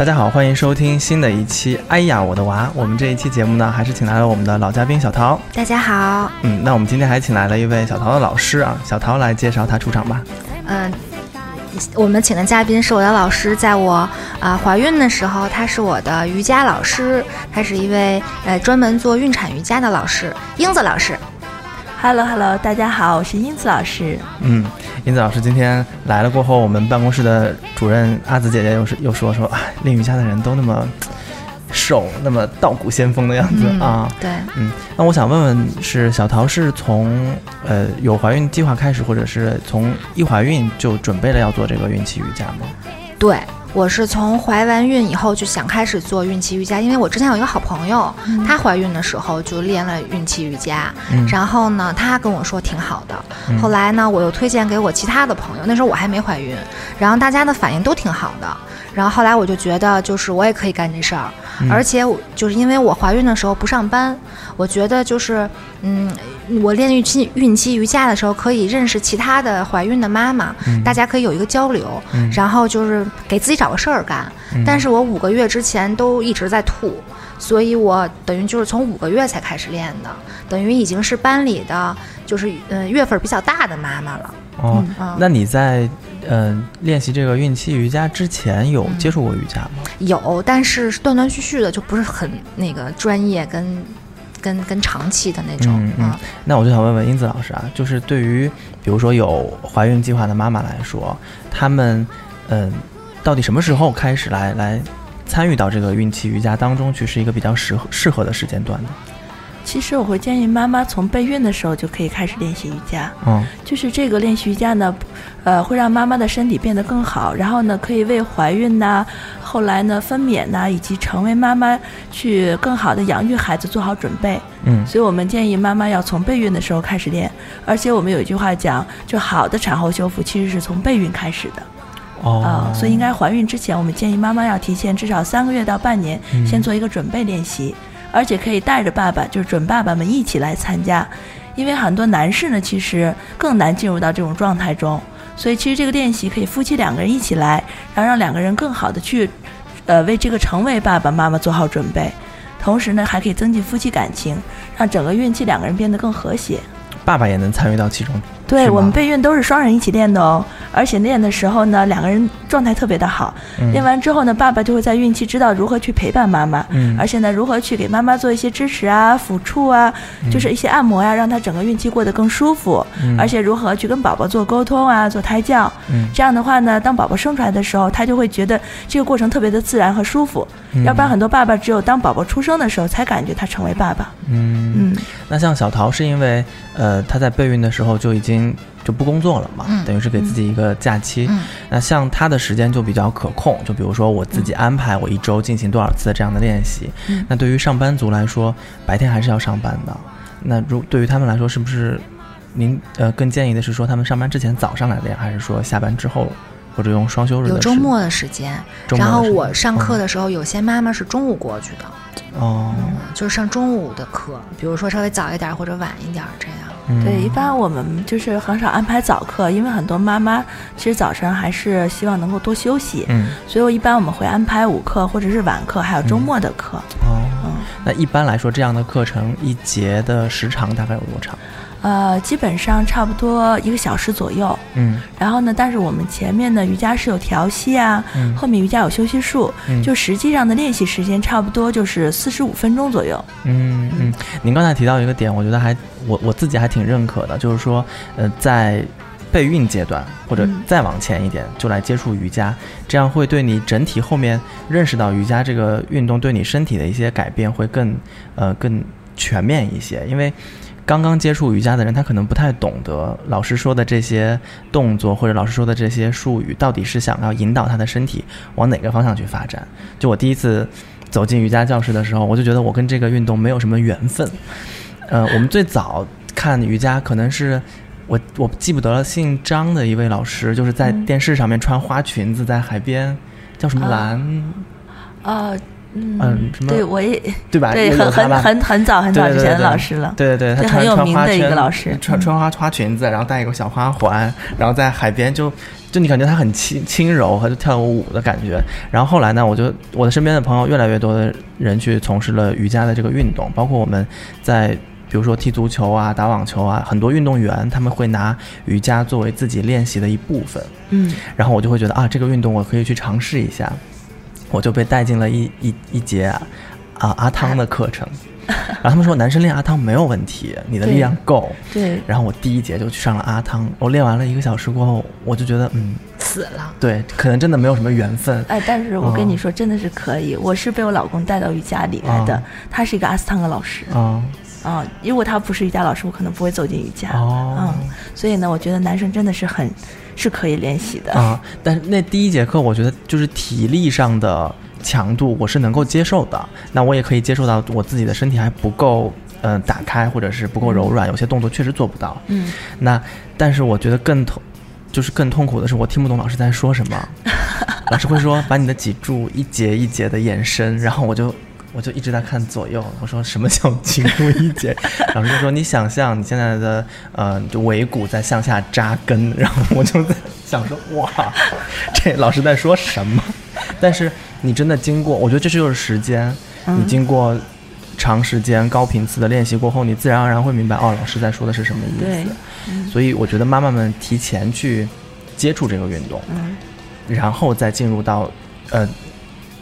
大家好，欢迎收听新的一期《哎呀我的娃》。我们这一期节目呢，还是请来了我们的老嘉宾小桃。大家好，嗯，那我们今天还请来了一位小桃的老师啊，小桃来介绍他出场吧。嗯，我们请的嘉宾是我的老师，在我啊怀孕的时候，他是我的瑜伽老师，他是一位呃专门做孕产瑜伽的老师，英子老师。Hello Hello，大家好，我是英子老师。嗯，英子老师今天来了过后，我们办公室的主任阿紫姐姐又是又说说，啊，练瑜伽的人都那么瘦，那么道骨仙风的样子、嗯啊。对，嗯，那我想问问，是小桃是从呃有怀孕计划开始，或者是从一怀孕就准备了要做这个孕期瑜伽吗？对。我是从怀完孕以后就想开始做孕期瑜伽，因为我之前有一个好朋友，她怀孕的时候就练了孕期瑜伽，嗯然后呢，她跟我说挺好的。嗯后来呢，我又推荐给我其他的朋友，那时候我还没怀孕，然后大家的反应都挺好的。然后后来我就觉得，就是我也可以干这事儿，嗯而且我就是因为我怀孕的时候不上班，我觉得就是嗯，我练孕期孕期瑜伽的时候可以认识其他的怀孕的妈妈，嗯大家可以有一个交流，嗯然后就是给自己找个事儿干。嗯但是我五个月之前都一直在吐，所以我等于就是从五个月才开始练的，等于已经是班里的就是呃月份比较大的妈妈了。哦，嗯那你在呃练习这个孕期瑜伽之前有接触过瑜伽吗？有，但是是断断续续的，就不是很那个专业跟跟跟长期的那种嗯。那我就想问问英子老师啊，就是对于比如说有怀孕计划的妈妈来说，她们嗯、到底什么时候开始来来参与到这个孕期瑜伽当中去，是一个比较适合适合的时间段呢？其实我会建议妈妈从备孕的时候就可以开始练习瑜伽，嗯。就是这个练习瑜伽呢，呃，会让妈妈的身体变得更好，然后呢，可以为怀孕呐、后来呢分娩呐、以及成为妈妈去更好的养育孩子做好准备。嗯。所以我们建议妈妈要从备孕的时候开始练，而且我们有一句话讲，就好的产后修复其实是从备孕开始的。哦。啊、所以应该怀孕之前，我们建议妈妈要提前至少三个月到半年，嗯。先做一个准备练习，而且可以带着爸爸，就是准爸爸们一起来参加，因为很多男士呢其实更难进入到这种状态中，所以其实这个练习可以夫妻两个人一起来，然后让两个人更好的去，呃，为这个成为爸爸妈妈做好准备。同时呢，还可以增进夫妻感情，让整个孕期两个人变得更和谐。爸爸也能参与到其中。对我们备孕都是双人一起练的哦，而且练的时候呢，两个人状态特别的好。嗯。练完之后呢，爸爸就会在孕期知道如何去陪伴妈妈，嗯。而且呢，如何去给妈妈做一些支持啊、抚触啊，就是一些按摩呀、让她整个孕期过得更舒服。嗯。而且如何去跟宝宝做沟通啊、做胎教，嗯。这样的话呢，当宝宝生出来的时候，他就会觉得这个过程特别的自然和舒服。嗯。要不然很多爸爸只有当宝宝出生的时候才感觉他成为爸爸。嗯。嗯，那像小桃是因为呃她在备孕的时候就已经就不工作了嘛，嗯等于是给自己一个假期。嗯那像他的时间就比较可控，就比如说我自己安排我一周进行多少次的这样的练习。嗯那对于上班族来说，白天还是要上班的。那如对于他们来说，是不是您呃更建议的是说他们上班之前早上来练，还是说下班之后，或者用双休日有周末的时间，然后我上课的时候，有些妈妈是中午过去的，哦，嗯，就是上中午的课，比如说稍微早一点或者晚一点这样。嗯对，一般我们就是很少安排早课，因为很多妈妈其实早晨还是希望能够多休息，嗯所以我一般我们会安排午课或者是晚课，还有周末的课。哦，嗯，那一般来说这样的课程一节的时长大概有多长？呃，基本上差不多一个小时左右。嗯然后呢，但是我们前面的瑜伽是有调息啊，嗯后面瑜伽有休息术，嗯就实际上的练习时间差不多就是四十五分钟左右。嗯嗯，您刚才提到一个点，我觉得还我我自己还挺认可的，就是说，呃，在备孕阶段或者嗯再往前一点就来接触瑜伽，这样会对你整体后面认识到瑜伽这个运动对你身体的一些改变会更呃更全面一些，因为。刚刚接触瑜伽的人，他可能不太懂得老师说的这些动作，或者老师说的这些术语，到底是想要引导他的身体往哪个方向去发展。就我第一次走进瑜伽教室的时候，我就觉得我跟这个运动没有什么缘分。呃，我们最早看瑜伽，可能是我我记不得了，姓张的一位老师，就是在电视上面穿花裙子在海边，叫什么兰？啊。嗯，什么？对，我也对吧？对，很很很很早很早之前的老师了。对对对，他很有名的一个老师，穿穿花花裙子，然后戴一个小花环，然后在海边就就你感觉他很轻轻柔他就跳舞的感觉。然后后来呢，我就我的身边的朋友越来越多的人去从事了瑜伽的这个运动，包括我们在比如说踢足球啊、打网球啊，很多运动员他们会拿瑜伽作为自己练习的一部分。嗯，然后我就会觉得啊，这个运动我可以去尝试一下。我就被带进了一一一节啊阿汤的课程，然后他们说男生练阿汤没有问题，你的力量够。对。然后我第一节就去上了阿汤，我练完了一个小时过后，我就觉得嗯死了。对，可能真的没有什么缘分。哎，但是我跟你说，真的是可以。我是被我老公带到瑜伽里来的，他是一个阿斯汤的老师。啊。啊，如果他不是瑜伽老师，我可能不会走进瑜伽。哦。嗯，所以呢，我觉得男生真的是很。是可以练习的啊，但是那第一节课，我觉得就是体力上的强度，我是能够接受的。那我也可以接受到我自己的身体还不够，嗯，打开或者是不够柔软，有些动作确实做不到。嗯，那但是我觉得更痛，就是更痛苦的是，我听不懂老师在说什么。老师会说把你的脊柱一节一节的延伸，然后我就。我就一直在看左右，我说什么叫颈部一节？老师就说你想象你现在的呃就尾骨在向下扎根，然后我就在想说哇，这老师在说什么？但是你真的经过，我觉得这就是时间，你经过长时间高频次的练习过后，你自然而然会明白哦，老师在说的是什么意思。所以我觉得妈妈们提前去接触这个运动，然后再进入到呃。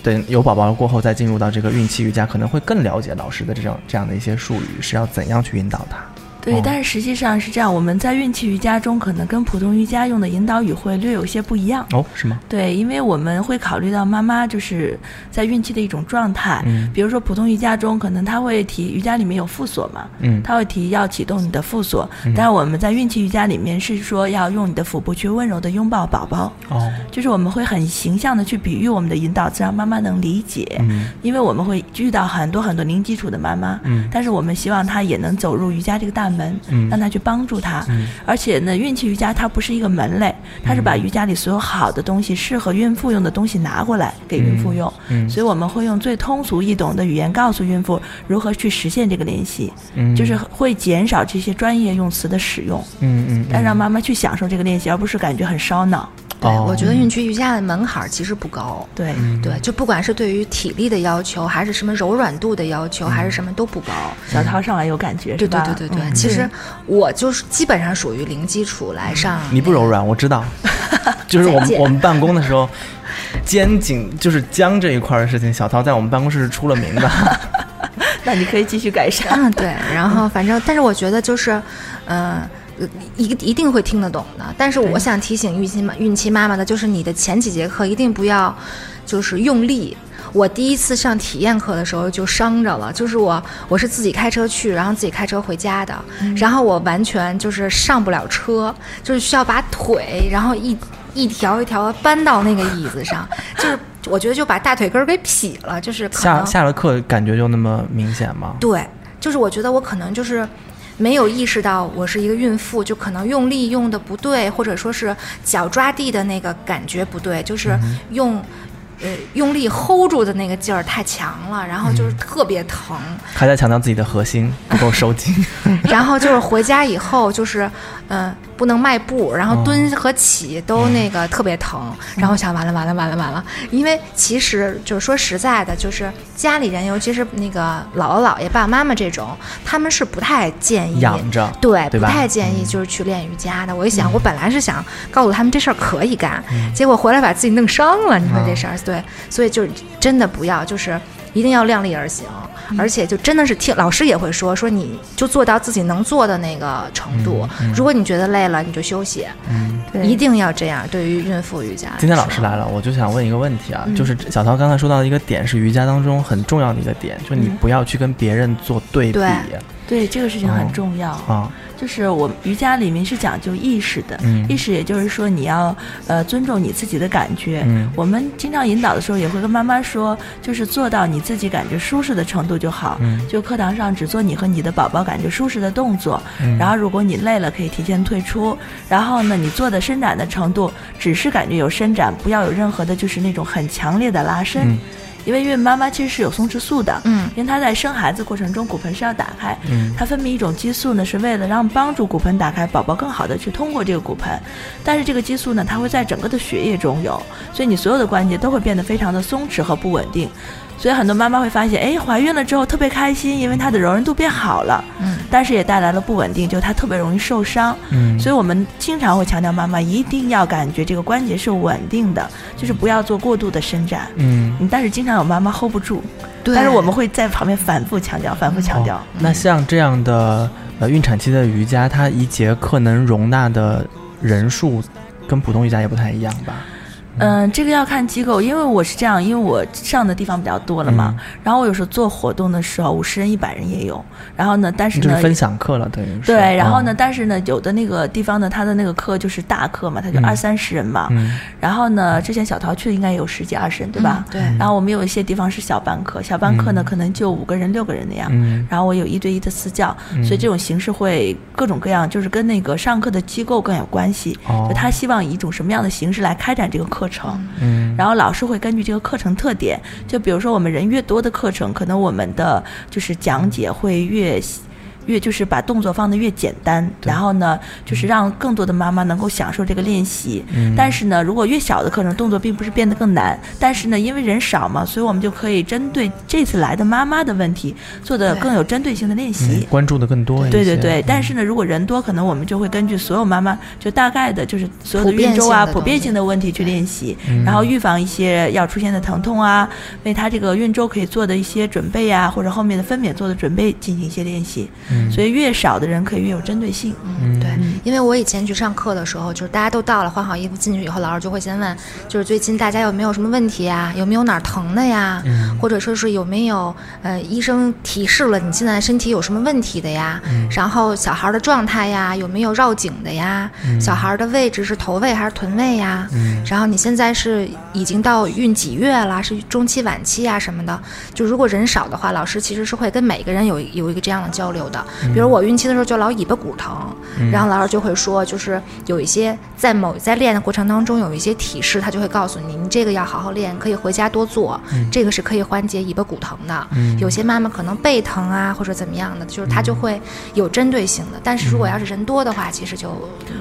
等，有宝宝过后再进入到这个孕期瑜伽，可能会更了解老师的这种这样的一些术语是要怎样去引导他。对，但是实际上是这样，我们在孕期瑜伽中可能跟普通瑜伽用的引导语会略有些不一样。哦，是吗？对，因为我们会考虑到妈妈就是在孕期的一种状态。嗯。比如说普通瑜伽中，可能他会提瑜伽里面有腹锁嘛。嗯。他会提要启动你的腹锁，嗯，但是我们在孕期瑜伽里面是说要用你的腹部去温柔的拥抱宝宝。哦。就是我们会很形象的去比喻我们的引导词，让妈妈能理解。嗯。因为我们会遇到很多很多零基础的妈妈。嗯。但是我们希望她也能走入瑜伽这个大门。嗯。让他去。帮助他，而且呢，孕期瑜伽它不是一个门类，它是把瑜伽里所有好的东西、适合孕妇用的东西拿过来给孕妇用。嗯，所以我们会用最通俗易懂的语言告诉孕妇如何去实现这个练习。嗯，就是会减少这些专业用词的使用。嗯嗯，但让妈妈去享受这个练习，而不是感觉很烧脑。对，我觉得孕期瑜伽的门槛其实不高。对对，就不管是对于体力的要求，还是什么柔软度的要求，还是什么都不高。小涛上来有感觉，对对对对对。其实我就是基本上属于零基础来上。你不柔软，我知道。就是我们我们办公的时候，肩颈就是僵这一块的事情，小涛在我们办公室是出了名的。那你可以继续改善。嗯，对。然后反正，但是我觉得就是，嗯。一一定会听得懂的，但是我想提醒孕期妈孕期妈妈的，就是你的前几节课一定不要，就是用力。我第一次上体验课的时候就伤着了，就是我我是自己开车去，然后自己开车回家的，然后我完全就是上不了车，就是需要把腿然后一一条一条的搬到那个椅子上，就是我觉得就把大腿根儿给劈了，就是下下了课感觉就那么明显吗？对，就是我觉得我可能就是。没有意识到我是一个孕妇，就可能用力用的不对，或者说是脚抓地的那个感觉不对，就是用。呃，用力 hold 住的那个劲儿太强了，然后就是特别疼。还在强调自己的核心不够收紧。然后就是回家以后，就是嗯，不能迈步，然后蹲和起都那个特别疼。然后想完了完了完了完了，因为其实就是说实在的，就是家里人，尤其是那个姥姥姥爷、爸爸妈妈这种，他们是不太建议养着，对，不太建议就是去练瑜伽的。我一想，我本来是想告诉他们这事儿可以干，结果回来把自己弄伤了。你说这事儿。对，所以就是真的不要，就是一定要量力而行。而且就真的是听老师也会说说你就做到自己能做的那个程度。如果你觉得累了，你就休息，嗯，对。一定要这样。对于孕妇瑜伽，今天老师来了，我就想问一个问题啊，就是小涛刚才说到的一个点是瑜伽当中很重要的一个点，就是你嗯。不要去跟别人做对比对对这个事情很重要。啊，就是我瑜伽里面是讲究意识的，嗯意识也就是说你要呃尊重你自己的感觉。嗯我们经常引导的时候也会跟妈妈说，就是做到你自己感觉舒适的程度就好。嗯就课堂上只做你和你的宝宝感觉舒适的动作，嗯然后如果你累了可以提前退出，然后呢你做的伸展的程度只是感觉有伸展，不要有任何的就是那种很强烈的拉伸。嗯因为孕妈妈其实是有松弛素的，嗯因为她在生孩子过程中骨盆是要打开，嗯它分泌一种激素呢，是为了让帮助骨盆打开，宝宝更好的去通过这个骨盆。但是这个激素呢，它会在整个的血液中有，所以你所有的关节都会变得非常的松弛和不稳定。所以很多妈妈会发现，哎，怀孕了之后特别开心，因为她的柔韧度变好了，嗯，但是也带来了不稳定，就她特别容易受伤。嗯，所以我们经常会强调，妈妈一定要感觉这个关节是稳定的，就是不要做过度的伸展。嗯。嗯，但是经常有妈妈 hold 不住，对。但是我们会在旁边反复强调，反复强调。哦那像这样的呃孕产期的瑜伽，它一节课能容纳的人数跟普通瑜伽也不太一样吧？嗯，这个要看机构，因为我是这样，因为我上的地方比较多了嘛。嗯然后我有时候做活动的时候，五十人、一百人也有。然后呢，但是呢，就是分享课了，等于是。对，然后呢，嗯但是呢，有的那个地方呢，他的那个课就是大课嘛，他就嗯二三十人嘛。嗯然后呢，之前小桃去的应该有十几二十人，对吧？对，然后我们有一些地方是小班课，小班课呢、嗯可能就五个人、六个人那样。嗯然后我有一对一的私教，所以这种形式会各种各样，就是跟那个上课的机构更有关系。哦就他希望以一种什么样的形式来开展这个课程。嗯然后老师会根据这个课程特点，就比如说我们人越多的课程，可能我们的就是讲解会越越就是把动作放得越简单，然后呢，就是让更多的妈妈能够享受这个练习。嗯但是呢，如果越小的课程，动作并不是变得更难，但是呢，因为人少嘛，所以我们就可以针对这次来的妈妈的问题，做的更有针对性的练习。嗯关注的更多一些。对对对，嗯但是呢，如果人多，可能我们就会根据所有妈妈就大概的，就是所有的孕周啊、普遍性的问题去练习，嗯然后预防一些要出现的疼痛啊，为她这个孕周可以做的一些准备啊，或者后面的分娩做的准备进行一些练习。嗯所以越少的人可以越有针对性。嗯对，因为我以前去上课的时候，就是大家都到了，换好衣服进去以后，老师就会先问，就是最近大家有没有什么问题呀？有没有哪儿疼的呀？嗯或者说是有没有呃医生提示了你现在身体有什么问题的呀？嗯然后小孩的状态呀，有没有绕颈的呀？小孩的位置是头位还是臀位呀？嗯然后你现在是已经到孕几月了？是中期、晚期呀什么的？就如果人少的话，老师其实是会跟每个人有有一个这样的交流的。比如我孕期的时候就老尾巴骨疼，然后老师就会说，就是有一些在某在练的过程当中有一些提示，他就会告诉你，你这个要好好练，可以回家多做，这个是可以缓解尾巴骨疼的。有些妈妈可能背疼啊或者怎么样的，就是他就会有针对性的。但是如果要是人多的话，其实就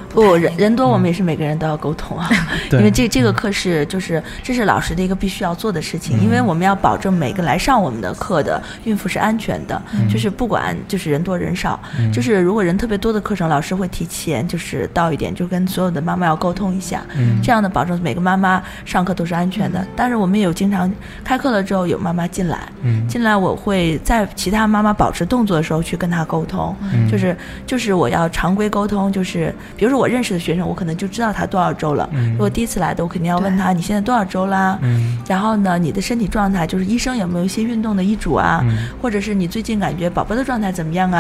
不，人人多，我们也是每个人都要沟通啊，因为这这个课是就是这是老师的一个必须要做的事情，因为我们要保证每个来上我们的课的孕妇是安全的，就是不管就是人多人少，就是如果人特别多的课程，老师会提前就是到一点，就跟所有的妈妈要沟通一下，嗯这样的保证每个妈妈上课都是安全的。但是我们也有经常开课了之后有妈妈进来，嗯进来我会在其他妈妈保持动作的时候去跟她沟通，嗯就是就是我要常规沟通，就是比如说我认识的学生，我可能就知道他多少周了。嗯如果第一次来的，我肯定要问他你现在多少周啦？嗯然后呢，你的身体状态就是医生有没有一些运动的医嘱啊？嗯或者是你最近感觉宝宝的状态怎么样啊？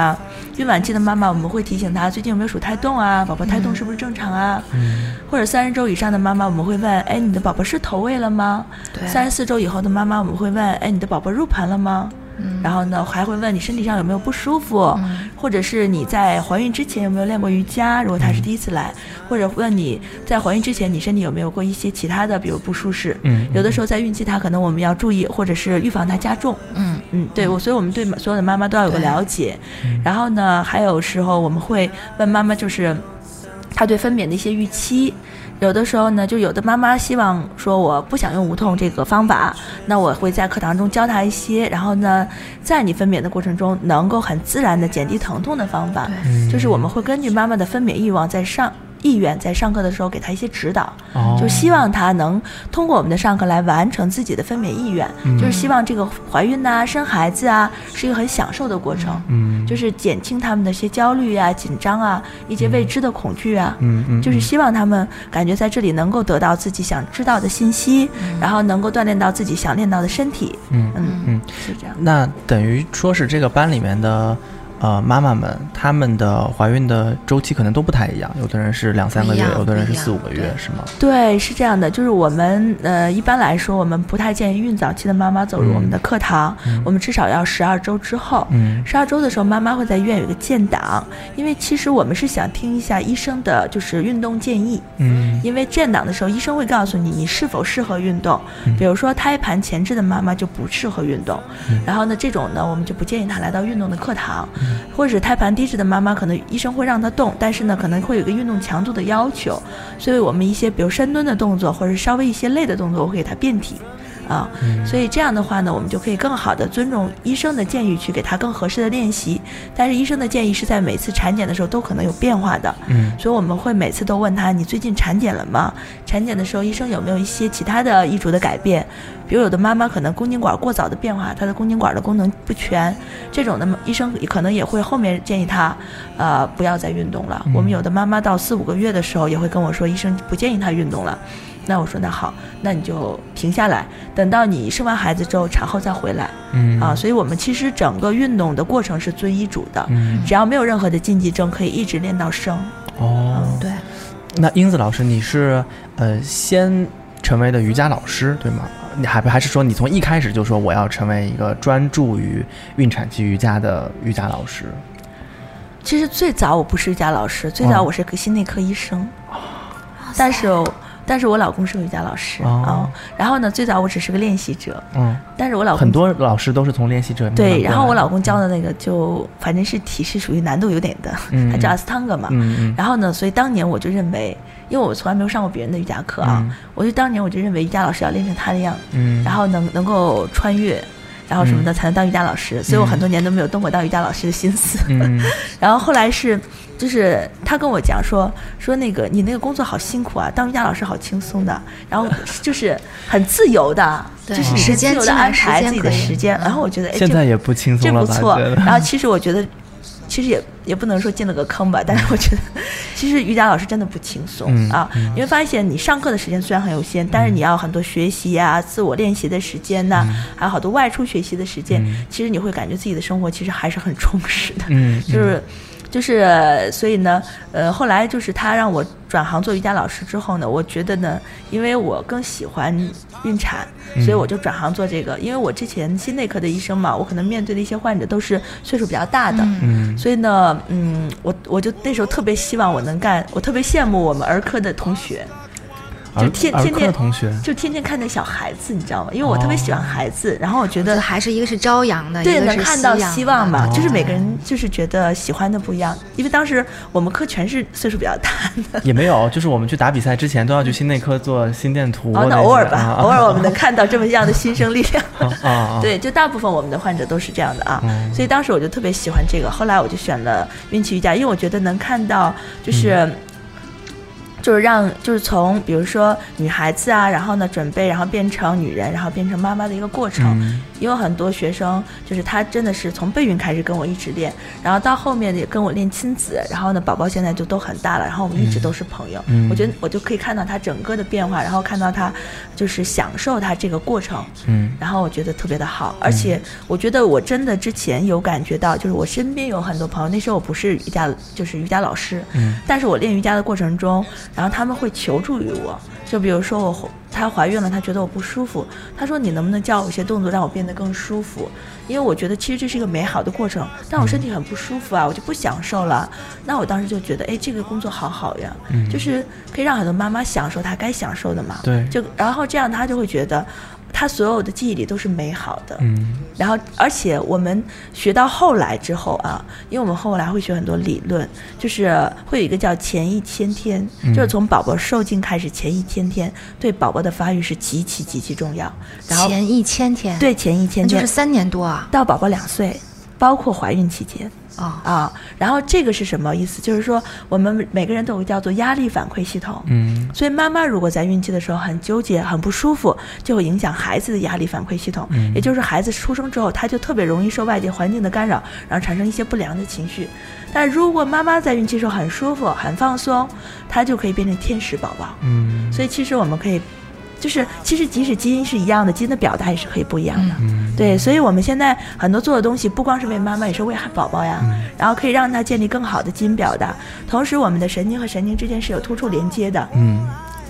孕晚期的妈妈我们会提醒她最近有没有数胎动啊？宝宝胎动是不是正常啊？嗯或者三十周以上的妈妈我们会问，哎，你的宝宝是头位了吗？对三十四周以后的妈妈我们会问，哎，你的宝宝入盆了吗？嗯然后呢，还会问你身体上有没有不舒服，嗯或者是你在怀孕之前有没有练过瑜伽？如果她是第一次来，或者问你在怀孕之前你身体有没有过一些其他的，比如不舒适。嗯有的时候在孕期，她可能我们要注意，或者是预防它加重。嗯嗯，对我，所以我们对所有的妈妈都要有个了解。然后呢，还有时候我们会问妈妈，就是她对分娩的一些预期。有的时候呢，就有的妈妈希望说我不想用无痛这个方法，那我会在课堂中教她一些，然后呢，在你分娩的过程中能够很自然的减低疼痛的方法。嗯就是我们会根据妈妈的分娩欲望在上意愿，在上课的时候给他一些指导，哦就希望他能通过我们的上课来完成自己的分娩意愿，嗯就是希望这个怀孕呐、生孩子啊是一个很享受的过程，嗯就是减轻他们的一些焦虑啊、紧张啊、一些未知的恐惧啊。嗯嗯，就是希望他们感觉在这里能够得到自己想知道的信息，然后能够锻炼到自己想练到的身体。嗯嗯嗯，是这样。那等于说是这个班里面的。呃，妈妈们她们的怀孕的周期可能都不太一样，有的人是两三个月有的人是四五个月，是吗？对，是这样的，就是我们呃一般来说，我们不太建议孕早期的妈妈走入我们的课堂，我们至少要十二周之后。嗯。十二周的时候，妈妈会在医院有一个建档，因为其实我们是想听一下医生的就是运动建议，嗯。因为建档的时候，医生会告诉你你是否适合运动。比如说胎盘前置的妈妈就不适合运动，然后呢，这种呢我们就不建议她来到运动的课堂，或者胎盘低置的妈妈，可能医生会让她动，但是呢可能会有一个运动强度的要求，所以我们一些比如深蹲的动作，或者是稍微一些累的动作，我会给她变体。啊，所以这样的话呢，我们就可以更好的尊重医生的建议，去给她更合适的练习。但是医生的建议是在每次产检的时候都可能有变化的，嗯所以我们会每次都问他：你最近产检了吗？产检的时候，医生有没有一些其他的医嘱的改变？比如有的妈妈可能宫颈管过早的变化，她的宫颈管的功能不全，这种的医生可能也会后面建议她，呃，不要再运动了。我们有的妈妈到四五个月的时候也会跟我说，医生不建议她运动了。那我说那好，那你就停下来，等到你生完孩子之后，产后再回来嗯啊。所以我们其实整个运动的过程是遵医嘱的，嗯只要没有任何的禁忌症，可以一直练到生。哦，对，那英子老师，你是呃先成为的瑜伽老师对吗？你还不还是说你从一开始就说我要成为一个专注于孕产期瑜伽的瑜伽老师？其实最早我不是瑜伽老师，最早哦我是个心内科医生，但是但是我老公是个瑜伽老师啊、哦然后呢，最早我只是个练习者，嗯，但是我老公很多老师都是从练习者对，然后我老公教的那个就反正是体式属于难度有点的，嗯。他叫阿斯汤格嘛。然后呢，所以当年我就认为，因为我从来没有上过别人的瑜伽课啊，嗯。我就当年我就认为瑜伽老师要练成他那样，嗯，然后能能够穿越，然后什么的、才能当瑜伽老师，所以我很多年都没有动过当瑜伽老师的心思。嗯 然后后来是，就是他跟我讲说说那个你那个工作好辛苦啊，当瑜伽老师好轻松的，然后就是很自由的，对就是你时间自由的安排自己的时间时间。嗯然后我觉得现在也不轻松了吧？这不错。然后其实我觉得。其实也也不能说进了个坑吧，但是我觉得，其实瑜伽老师真的不轻松、嗯啊。你会发现，你上课的时间虽然很有限，但是你要很多学习呀、自我练习的时间呐、嗯还有好多外出学习的时间。其实你会感觉自己的生活其实还是很充实的。嗯，就是就是，所以呢，呃，后来就是他让我转行做瑜伽老师之后呢，我觉得呢，因为我更喜欢孕产，所以我就转行做这个。因为我之前心内科的医生嘛，我可能面对的一些患者都是岁数比较大的，嗯。所以呢，嗯，我我就那时候特别希望我能干，我特别羡慕我们儿科的同学，就天天天同学，就天天看那小孩子，你知道吗？因为我特别喜欢孩子，然后我觉得还是一个是朝阳的，对，一个是能看到希望嘛，的就是每个人就是觉得喜欢的不一样。因为当时我们科全是岁数比较大的，也没有，就是我们去打比赛之前都要去心内科做心电图哦，那偶尔吧，啊偶尔我们能 看到这么样的新生力量。啊啊啊，对，就大部分我们的患者都是这样的啊，嗯所以当时我就特别喜欢这个，后来我就选了运气瑜伽，因为我觉得能看到就是。嗯就是让，就是从比如说女孩子啊，然后呢准备，然后变成女人，然后变成妈妈的一个过程。嗯因为很多学生就是他真的是从备孕开始跟我一直练，然后到后面也跟我练亲子，然后呢宝宝现在就都很大了，然后我们一直都是朋友。嗯我觉得我就可以看到他整个的变化，然后看到他就是享受他这个过程。嗯然后我觉得特别的好，而且我觉得我真的之前有感觉到，就是我身边有很多朋友，那时候我不是瑜伽，就是瑜伽老师，嗯但是我练瑜伽的过程中，然后他们会求助于我，就比如说我她怀孕了，她觉得我不舒服，她说你能不能教我一些动作，让我变得更舒服？因为我觉得其实这是一个美好的过程，但我身体很不舒服啊，我就不享受了。那我当时就觉得，哎，这个工作好好呀，就是可以让很多妈妈享受她该享受的嘛。对就然后这样她就会觉得，她所有的记忆里都是美好的。嗯然后，而且我们学到后来之后啊，因为我们后来会学很多理论，就是会有一个叫前一千天，就是从宝宝受精开始前一千天，对宝宝的发育是极其极其重要。然后前一千天，对前一千天那就是三年多啊。到宝宝两岁，包括怀孕期间。哦，啊，然后这个是什么意思？就是说我们每个人都有个叫做压力反馈系统。嗯所以妈妈如果在孕期的时候很纠结、很不舒服，就会影响孩子的压力反馈系统。嗯也就是孩子出生之后，他就特别容易受外界环境的干扰，然后产生一些不良的情绪。但如果妈妈在孕期时候很舒服、很放松，她就可以变成天使宝宝。嗯所以其实我们可以，就是其实即使基因是一样的，基因的表达也是可以不一样的。嗯对，所以我们现在很多做的东西，不光是为妈妈，也是为宝宝呀。嗯然后可以让他建立更好的基因表达，同时我们的神经和神经之间是有突触连接的。嗯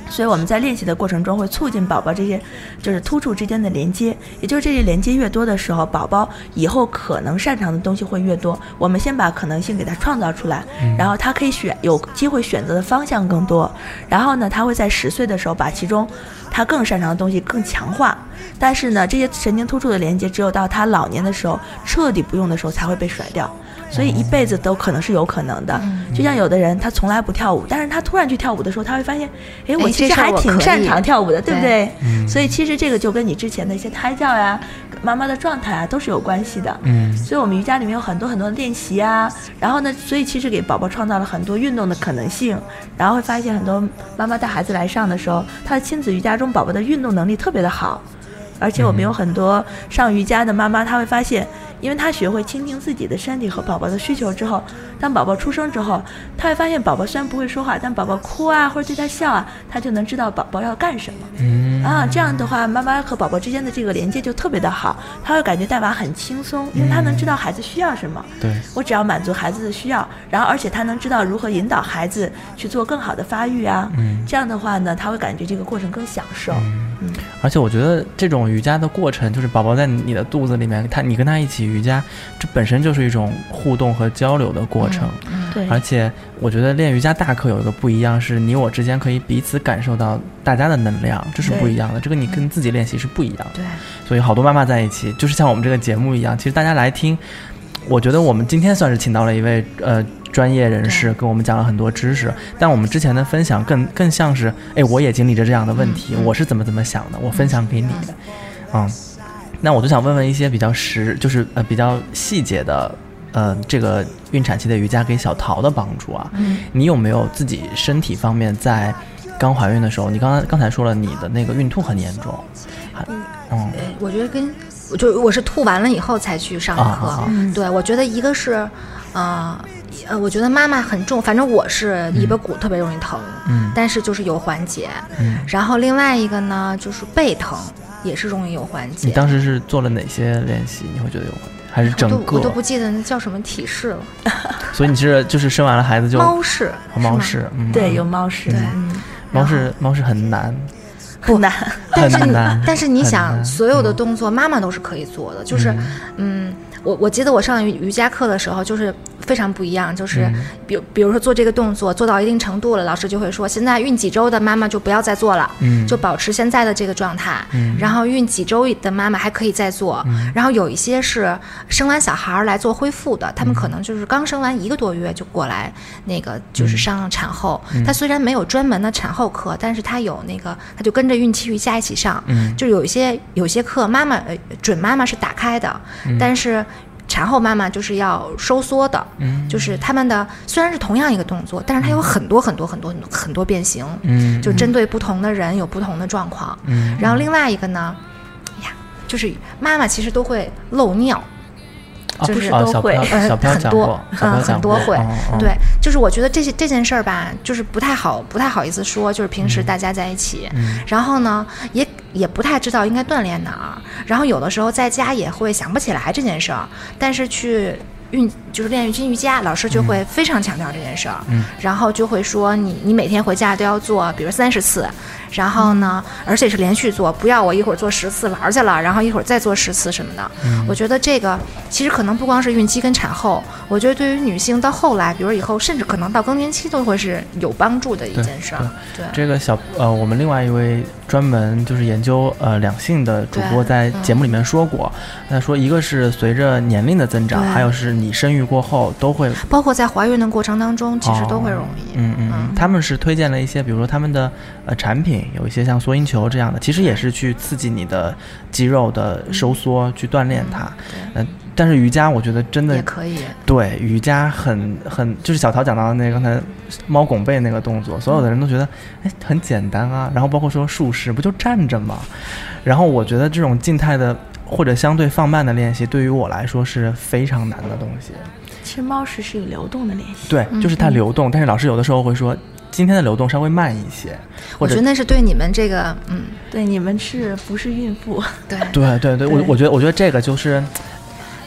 所以我们在练习的过程中会促进宝宝这些就是突触之间的连接，也就是这些连接越多的时候，宝宝以后可能擅长的东西会越多。我们先把可能性给他创造出来，然后他可以选有机会选择的方向更多。然后呢，他会在十岁的时候把其中他更擅长的东西更强化。但是呢，这些神经突触的连接只有到他老年的时候彻底不用的时候才会被甩掉。所以一辈子都可能是有可能的，就像有的人他从来不跳舞，但是他突然去跳舞的时候，他会发现，哎，我哎其实还挺擅长跳舞的，对不对。所以其实这个就跟你之前的一些胎教呀、妈妈的状态啊都是有关系的。嗯。所以我们瑜伽里面有很多很多的练习啊，然后呢，所以其实给宝宝创造了很多运动的可能性，然后会发现很多妈妈带孩子来上的时候，她的亲子瑜伽中宝宝的运动能力特别的好，而且我们有很多上瑜伽的妈妈，她会发现，因为他学会倾听自己的身体和宝宝的需求之后，当宝宝出生之后，他会发现宝宝虽然不会说话，但宝宝哭啊或者对他笑啊，他就能知道宝宝要干什么。嗯啊，这样的话，妈妈和宝宝之间的这个连接就特别的好，他会感觉带娃很轻松，因为他能知道孩子需要什么。对我只要满足孩子的需要，然后而且他能知道如何引导孩子去做更好的发育啊。嗯这样的话呢，他会感觉这个过程更享受。嗯而且我觉得这种瑜伽的过程，就是宝宝在你的肚子里面，他你跟他一起瑜伽，这本身就是一种互动和交流的过程。对，而且我觉得练瑜伽大课有一个不一样，是你我之间可以彼此感受到大家的能量，这是不一样的。这个你跟自己练习是不一样的。对，所以好多妈妈在一起，就是像我们这个节目一样，其实大家来听，我觉得我们今天算是请到了一位呃专业人士，跟我们讲了很多知识，但我们之前的分享更更像是，哎，我也经历着这样的问题，我是怎么怎么想的，我分享给你的，嗯，那我就想问问一些比较实，就是呃比较细节的。呃，这个孕产期的瑜伽给小桃的帮助啊，嗯。你有没有自己身体方面在刚怀孕的时候，你刚才刚才说了你的那个孕吐很严重，还嗯，我觉得跟就我是吐完了以后才去上课。对，我觉得一个是，呃，呃，我觉得妈妈很重，反正我是尾巴骨特别容易疼，嗯。但是就是有缓解。嗯，然后另外一个呢，就是背疼，也是容易有缓解。你当时是做了哪些练习？你会觉得有缓解，还是整我都我都？不记得那叫什么体式了，所以你是就是生完了孩子就猫式，猫式，嗯，对，有猫式，猫式猫式很难，不难。但是但是你想，所有的动作妈妈都是可以做的，就是嗯，我我记得我上瑜瑜伽课的时候，就是非常不一样，就是嗯。比比如说做这个动作做到一定程度了，老师就会说，现在孕几周的妈妈就不要再做了，嗯。就保持现在的这个状态，嗯。然后孕几周的妈妈还可以再做，然后有一些是生完小孩儿来做恢复的，他们可能就是刚生完一个多月就过来，那个就是上产后，他虽然没有专门的产后课，但是他有那个，他就跟着孕期瑜伽一起上，嗯。就有一些有些课妈妈呃准妈妈是打开的，但是。产后妈妈就是要收缩的，嗯。就是他们的虽然是同样一个动作，但是它有很多很多很多很多变形，嗯。就针对不同的人有不同的状况。嗯。然后另外一个呢，哎呀，就是妈妈其实都会漏尿，啊就是都会飘小飘很多嗯，很多会对，就是我觉得这些这件事儿吧，就是不太好，不太好意思说，就是平时大家在一起，嗯然后呢，也也不太知道应该锻炼哪儿，然后有的时候在家也会想不起来这件事儿，但是去。运就是练孕期瑜伽，老师就会非常强调这件事儿，嗯然后就会说你你每天回家都要做，比如三十次，然后呢，而且是连续做，不要我一会儿做十次玩儿去了，然后一会儿再做十次什么的。嗯我觉得这个其实可能不光是孕期跟产后，我觉得对于女性到后来，比如以后甚至可能到更年期都会是有帮助的一件事儿。对，这个小呃，我们另外一位专门就是研究呃两性的主播在节目里面说过，那说一个是随着年龄的增长，还有是你生育过后都会包括在怀孕的过程当中，其实都会容易。嗯嗯嗯，他们是推荐了一些，比如说他们的呃产品，有一些像缩阴球这样的，其实也是去刺激你的肌肉的收缩，去锻炼它。对呃，但是瑜伽我觉得真的也可以。对瑜伽很很就是小陶讲到的那个刚才猫拱背那个动作，所有的人都觉得哎很简单啊。然后包括说竖式不就站着吗？然后我觉得这种静态的或者相对放慢的练习，对于我来说是非常难的东西。其实猫式是一个流动的练习，对，就是它流动，但是老师有的时候会说今天的流动稍微慢一些，我觉得那是对你们这个，嗯，对，你们是不是孕妇？对对对对，我我觉得我觉得这个就是。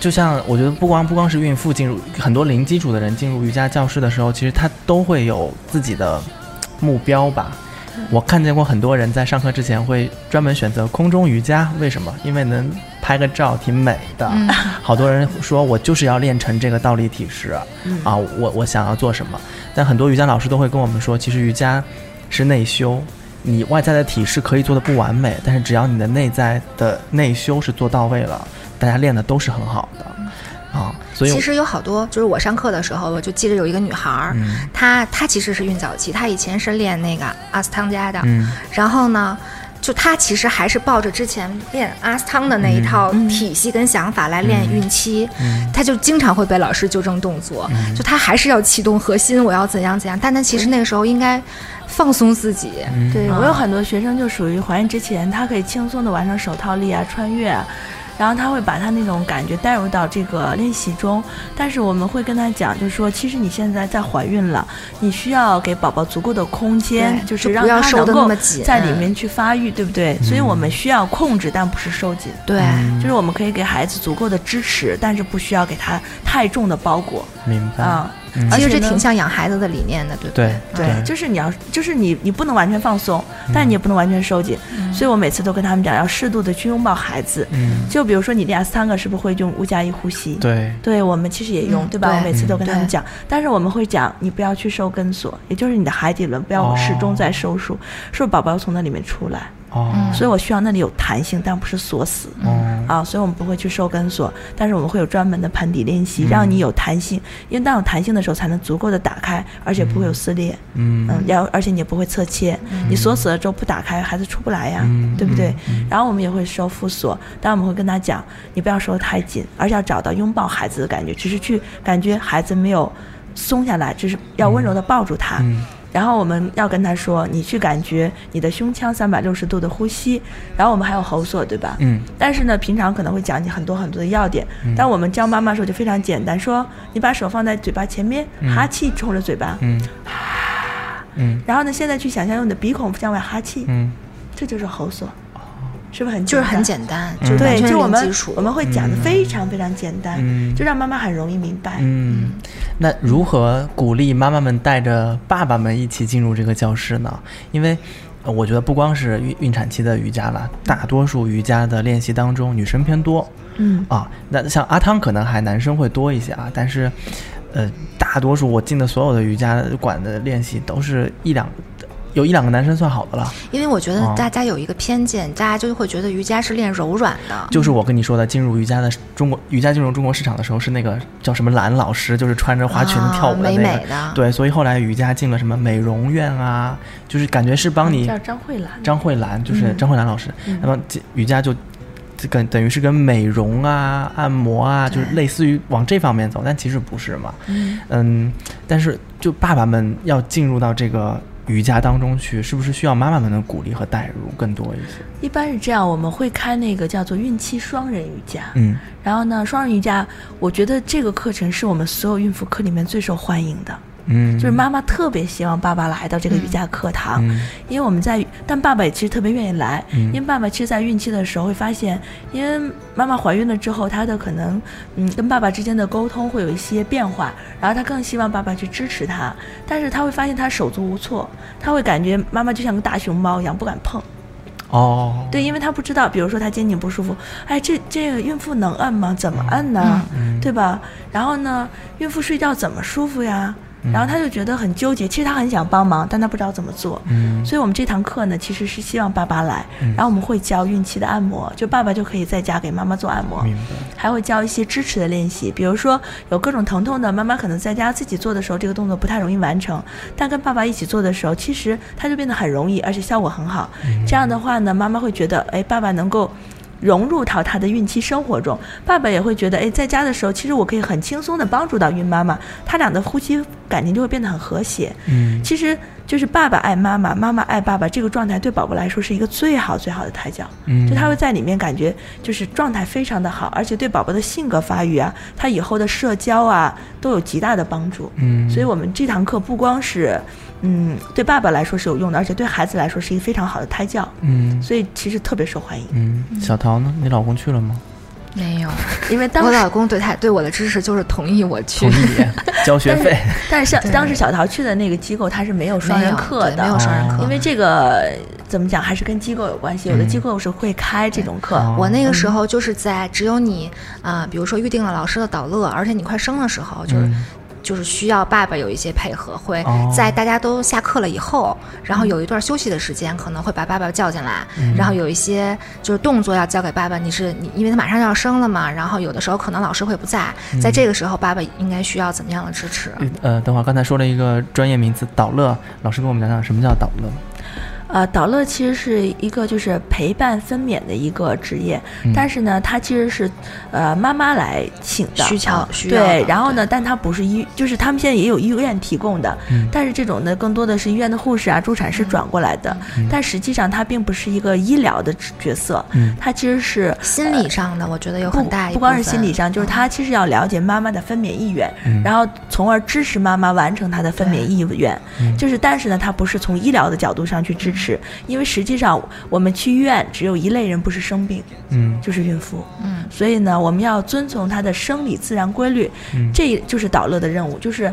就像我觉得不光不光是孕妇进入很多零基础的人进入瑜伽教室的时候，其实他都会有自己的目标吧。我看见过很多人在上课之前会专门选择空中瑜伽，为什么？因为能拍个照，挺美的。好多人说我就是要练成这个倒立体式、啊，我我想要做什么？但很多瑜伽老师都会跟我们说，其实瑜伽是内修，你外在的体式可以做的不完美，但是只要你的内在的内修是做到位了，大家练的都是很好的。啊。所以其实有好多，就是我上课的时候，我就记得有一个女孩儿，嗯。她她其实是孕早期，她以前是练那个阿斯汤加的，嗯。然后呢，就他其实还是抱着之前练阿斯汤的那一套体系跟想法来练孕期，嗯她就经常会被老师纠正动作，就他还是要启动核心，我要怎样怎样，但他其实那个时候应该放松自己，嗯。对。我有很多学生就属于怀孕之前，他可以轻松的完成手套力啊、穿越啊，然后他会把他那种感觉带入到这个练习中。但是我们会跟他讲，就是说，其实你现在在怀孕了，你需要给宝宝足够的空间，就是让他能够在里面去发育，对不对？所以我们需要控制，但不是收紧。对。就是我们可以给孩子足够的支持，但是不需要给他太重的包裹明白啊。嗯。其实这而且呢挺像养孩子的理念的，对不对？对，就是你要，就是你，你不能完全放松，但你也不能完全收紧。所以我每次都跟他们讲，要适度的去拥抱孩子。嗯。就比如说你练三个是不是会用五加一呼吸？对。对，我们其实也用，嗯。对吧？我每次都跟他们讲，但是我们会讲，你不要去收根锁，也就是你的海底轮不要始终在收束，是不是宝宝要从那里面出来？哦所以我需要那里有弹性，但不是锁死。哦啊，所以我们不会去收根锁，但是我们会有专门的盆底练习，让你有弹性，因为当有弹性的时候，才能足够的打开，而且不会有撕裂。嗯嗯，然后而且你也不会侧切，你锁死了之后不打开，孩子出不来呀，嗯对不对？然后我们也会收副锁，但我们会跟他讲，你不要收得太紧，而且要找到拥抱孩子的感觉，只是去感觉孩子没有松下来，就是要温柔的抱住他。嗯然后我们要跟他说，你去感觉你的胸腔三百六十度的呼吸，然后我们还有喉锁，对吧？嗯。但是呢，平常可能会讲你很多很多的要点，但我们教妈妈的时候就非常简单，说你把手放在嘴巴前面，哈气冲着嘴巴，嗯。啊嗯。然后呢，现在去想象用你的鼻孔向外哈气，嗯。这就是喉锁，是不是很就是很简简单，嗯单？对，就我们基础。我们会讲的非常非常简单，嗯就让妈妈很容易明白。嗯，那如何鼓励妈妈们带着爸爸们一起进入这个教室呢？因为。呃我觉得不光是孕孕产期的瑜伽了，大多数瑜伽的练习当中，女生偏多。嗯啊，那像阿汤可能还男生会多一些啊，但是，呃，大多数我进的所有的瑜伽馆的练习都是一两，有一两个男生算好的了。因为我觉得哦大家有一个偏见，大家就会觉得瑜伽是练柔软的，就是我跟你说的，进入瑜伽的中国瑜伽进入中国市场的时候，是那个叫什么蓝老师，就是穿着花裙子跳舞的那个。美的。对，所以后来瑜伽进了什么美容院啊，就是感觉是帮你叫张慧兰，张慧兰，就是嗯。张慧兰老师，那么这瑜伽就这跟等于是跟美容啊、按摩啊，就是类似于往这方面走，但其实不是嘛。嗯但是就爸爸们要进入到这个瑜伽当中去，是不是需要妈妈们的鼓励和带入更多一些？一般是这样，我们会开那个叫做孕期双人瑜伽。嗯然后呢，双人瑜伽，我觉得这个课程是我们所有孕妇课里面最受欢迎的。嗯，就是妈妈特别希望爸爸来到这个瑜伽课堂，嗯因为我们在，但爸爸也其实特别愿意来，嗯因为爸爸其实，在孕期的时候会发现，因为妈妈怀孕了之后，她的可能，嗯，跟爸爸之间的沟通会有一些变化，然后她更希望爸爸去支持她，但是她会发现她手足无措，她会感觉妈妈就像个大熊猫一样不敢碰，哦，对，因为他不知道，比如说他肩颈不舒服，哎，这这个孕妇能按吗？怎么按呢？嗯对吧？然后呢，孕妇睡觉怎么舒服呀？然后他就觉得很纠结，其实他很想帮忙，但他不知道怎么做。嗯所以我们这堂课呢，其实是希望爸爸来，然后我们会教孕期的按摩，就爸爸就可以在家给妈妈做按摩。明白。还会教一些支持的练习，比如说有各种疼痛的，妈妈可能在家自己做的时候，这个动作不太容易完成，但跟爸爸一起做的时候，其实他就变得很容易，而且效果很好。这样的话呢，妈妈会觉得，哎，爸爸能够。融入到他的孕期生活中。爸爸也会觉得，哎，在家的时候，其实我可以很轻松的帮助到孕妈妈，他俩的夫妻感情就会变得很和谐。嗯其实就是爸爸爱妈妈，妈妈爱爸爸，这个状态对宝宝来说是一个最好最好的胎教。嗯，就他会在里面感觉就是状态非常的好，而且对宝宝的性格发育啊，他以后的社交啊都有极大的帮助。嗯，所以我们这堂课不光是，嗯，对爸爸来说是有用的，而且对孩子来说是一个非常好的胎教，嗯所以其实特别受欢迎。嗯，小陶呢？你老公去了吗？没有，因为当时，我老公对他对我的支持就是同意我去同，意 交学费。但是像当时小桃去的那个机构，它是没有双人课的，对没有双人哦课因。为这个怎么讲，还是跟机构有关系。有的机构是会开这种课，哦我那个时候就是在只有你啊、比如说预定了老师的导乐，而且你快生的时候，就是、嗯就是需要爸爸有一些配合，会哦在大家都下课了以后，然后有一段休息的时间，可能会把爸爸叫进来，嗯然后有一些就是动作要交给爸爸。你是你，因为他马上要生了嘛，然后有的时候可能老师会不在，嗯在这个时候，爸爸应该需要怎么样的支持？呃，等会儿刚才说了一个专业名词导乐，老师跟我们讲讲什么叫导乐？呃，导乐其实是一个就是陪伴分娩的一个职业，嗯。但是呢，它其实是呃妈妈来请的，需求啊需要对，然后呢，但它不是医，就是他们现在也有医院提供的，嗯。但是这种呢，更多的是医院的护士啊、助产师转过来的，但实际上它并不是一个医疗的角色，嗯。它其实是心理上的，我觉得有很大一不光是心理上，就是嗯。他其实要了解妈妈的分娩意愿，嗯。然后从而支持妈妈完成她的分娩意愿。嗯。就是，但是呢，他不是从医疗的角度上去支持，因为实际上我们去医院只有一类人不是生病，嗯就是孕妇。嗯，所以呢，我们要遵从她的生理自然规律，嗯这就是导乐的任务，就是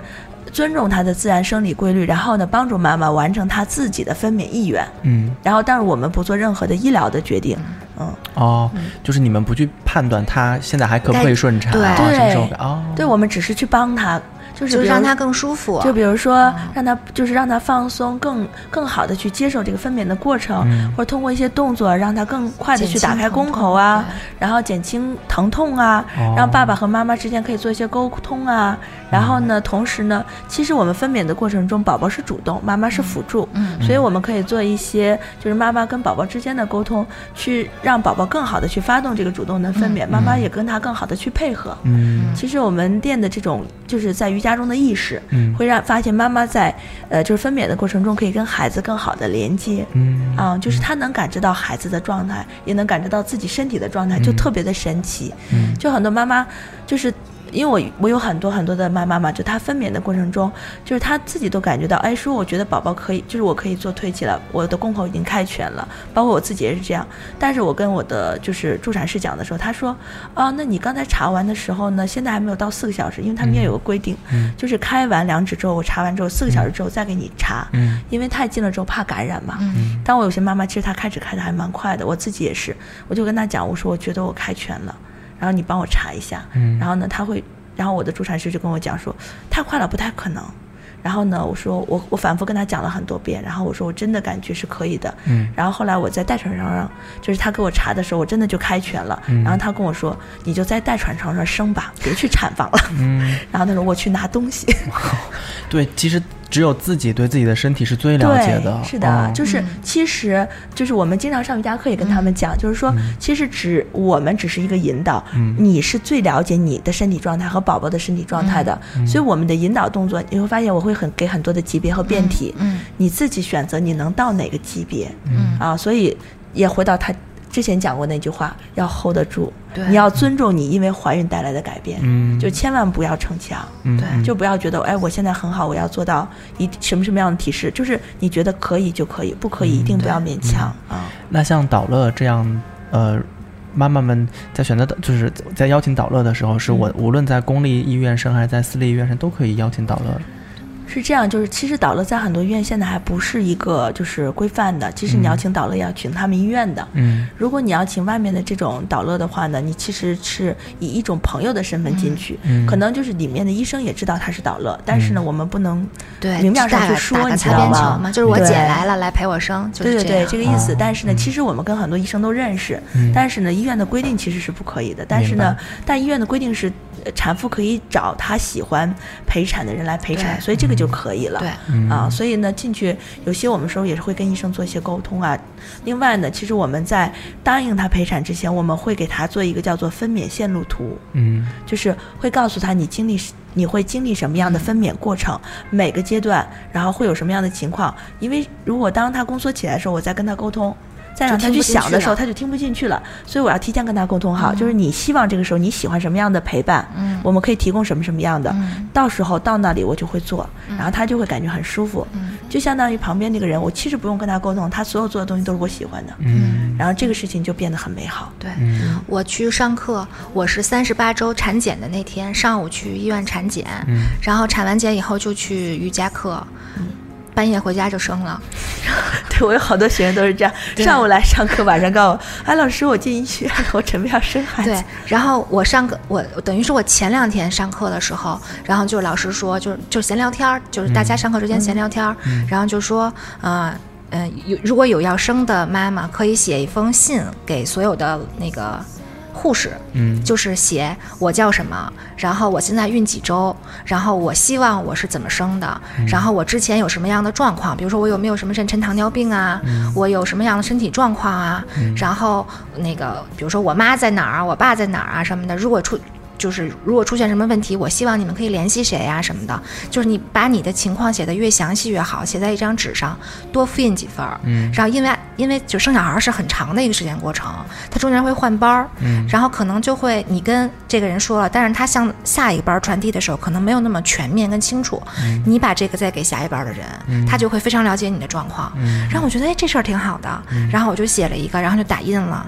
尊重她的自然生理规律，然后呢，帮助妈妈完成她自己的分娩意愿。嗯然后，但是我们不做任何的医疗的决定。嗯，哦，就是你们不去判断他现在还可不可以顺产，对啊什么时候对哦，对，我们只是去帮她，就是让他更舒服。就比如说，让他就是让他放松，更更好的去接受这个分娩的过程，嗯或者通过一些动作让他更快的去打开宫口啊，然后减轻疼痛啊，哦让爸爸和妈妈之间可以做一些沟通啊。然后呢，同时呢，其实我们分娩的过程中，宝宝是主动，妈妈是辅助，嗯所以我们可以做一些就是妈妈跟宝宝之间的沟通，去让宝宝更好的去发动这个主动的分娩，妈妈也跟他更好的去配合。嗯其实我们店的这种就是在瑜伽中的意识，嗯会让发现妈妈在呃就是分娩的过程中可以跟孩子更好的连接。嗯啊、就是她能感知到孩子的状态，也能感知到自己身体的状态，就特别的神奇。嗯就很多妈妈，就是因为我我有很多很多的妈妈嘛，就她分娩的过程中，就是她自己都感觉到，哎，说我觉得宝宝可以，就是我可以做推起了，我的宫口已经开全了，包括我自己也是这样。但是我跟我的就是助产士讲的时候，她说，啊，那你刚才查完的时候呢，现在还没有到四个小时，因为他们也有个规定，嗯就是开完两指之后，我查完之后四个小时之后再给你查，嗯因为太近了之后怕感染嘛。嗯。但我有些妈妈其实她开指开的还蛮快的，我自己也是，我就跟她讲，我说我觉得我开全了，然后你帮我查一下，嗯然后呢，他会，然后我的助产师就跟我讲说，太快了，不太可能。然后呢，我说我我反复跟他讲了很多遍，然后我说我真的感觉是可以的。嗯然后后来我在待产床上，就是他给我查的时候，我真的就开全了。嗯然后他跟我说，你就在待产床上生吧，别去产房了。嗯，然后他说我去拿东西。对，其实只有自己对自己的身体是最了解的，是的，哦。就是其实就是我们经常上瑜伽课也跟他们讲，就是说，其实只我们只是一个引导，嗯。你是最了解你的身体状态和宝宝的身体状态的，所以我们的引导动作你会发现我会很给很多的级别和变体，嗯。你自己选择你能到哪个级别，嗯。啊，所以也回到他之前讲过那句话，要 hold 得住，你要尊重你因为怀孕带来的改变，嗯。就千万不要逞强。对。就不要觉得，哎，我现在很好，我要做到一什么什么样的提示，就是你觉得可以就可以，不可以一定不要勉强。啊。那像导乐这样，呃，妈妈们在选择的，就是在邀请导乐的时候，是我无论在公立医院生还是在私立医院生，都可以邀请导乐。是这样，就是其实导乐在很多医院现在还不是一个就是规范的，其实你要请导乐要请他们医院的。嗯如果你要请外面的这种导乐的话呢，你其实是以一种朋友的身份进去，嗯可能就是里面的医生也知道他是导乐，但是呢，我们不能对，明面上去说，你知道吗？边球嘛，就是我姐来了，来陪我生，就对对对，这个意思。哦但是呢，其实我们跟很多医生都认识，嗯但是呢，医院的规定其实是不可以的。但是呢，但医院的规定是呃产妇可以找她喜欢陪产的人来陪产，所以这个就可以了。对，嗯啊，所以呢，进去有些我们时候也是会跟医生做一些沟通啊。另外呢，其实我们在答应他陪产之前，我们会给他做一个叫做分娩线路图，嗯就是会告诉他你经历你会经历什么样的分娩过程，每个阶段，然后会有什么样的情况。因为如果当他宫缩起来的时候，我再跟他沟通。再让他去想的时候，他就听不进去了，所以我要提前跟他沟通好，就是你希望这个时候你喜欢什么样的陪伴，嗯我们可以提供什么什么样的，嗯。到时候到那里我就会做，然后他就会感觉很舒服，嗯。就相当于旁边那个人，我其实不用跟他沟通，他所有做的东西都是我喜欢的，嗯然后这个事情就变得很美好。对。嗯。我去上课，我是三十八周产检的那天上午去医院产检，嗯然后产完检以后就去瑜伽课，半夜回家就生了。对我有好多学生都是这样，上午来上课，晚上告诉我，哎，老师，我进医学，我准备要生孩子。对，然后我上课，我等于是我前两天上课的时候，然后就老师说，就是就闲聊天儿，就是大家上课之间闲聊天儿，然后就说，呃。嗯、有如果有要生的妈妈，可以写一封信给所有的那个护士，嗯就是写我叫什么，然后我现在孕几周，然后我希望我是怎么生的，然后我之前有什么样的状况，比如说我有没有什么妊娠糖尿病啊，我有什么样的身体状况啊，然后那个比如说我妈在哪儿啊，我爸在哪儿啊什么的，如果出。就是如果出现什么问题，我希望你们可以联系谁呀、什么的。就是你把你的情况写得越详细越好，写在一张纸上，多复印几份儿。嗯然后因为因为就生小孩儿是很长的一个时间过程，他中间会换班儿，嗯然后可能就会你跟这个人说了，但是他向下一个班传递的时候，可能没有那么全面跟清楚。你把这个再给下一班的人，他就会非常了解你的状况。然后我觉得哎这事儿挺好的，然后我就写了一个，然后就打印了，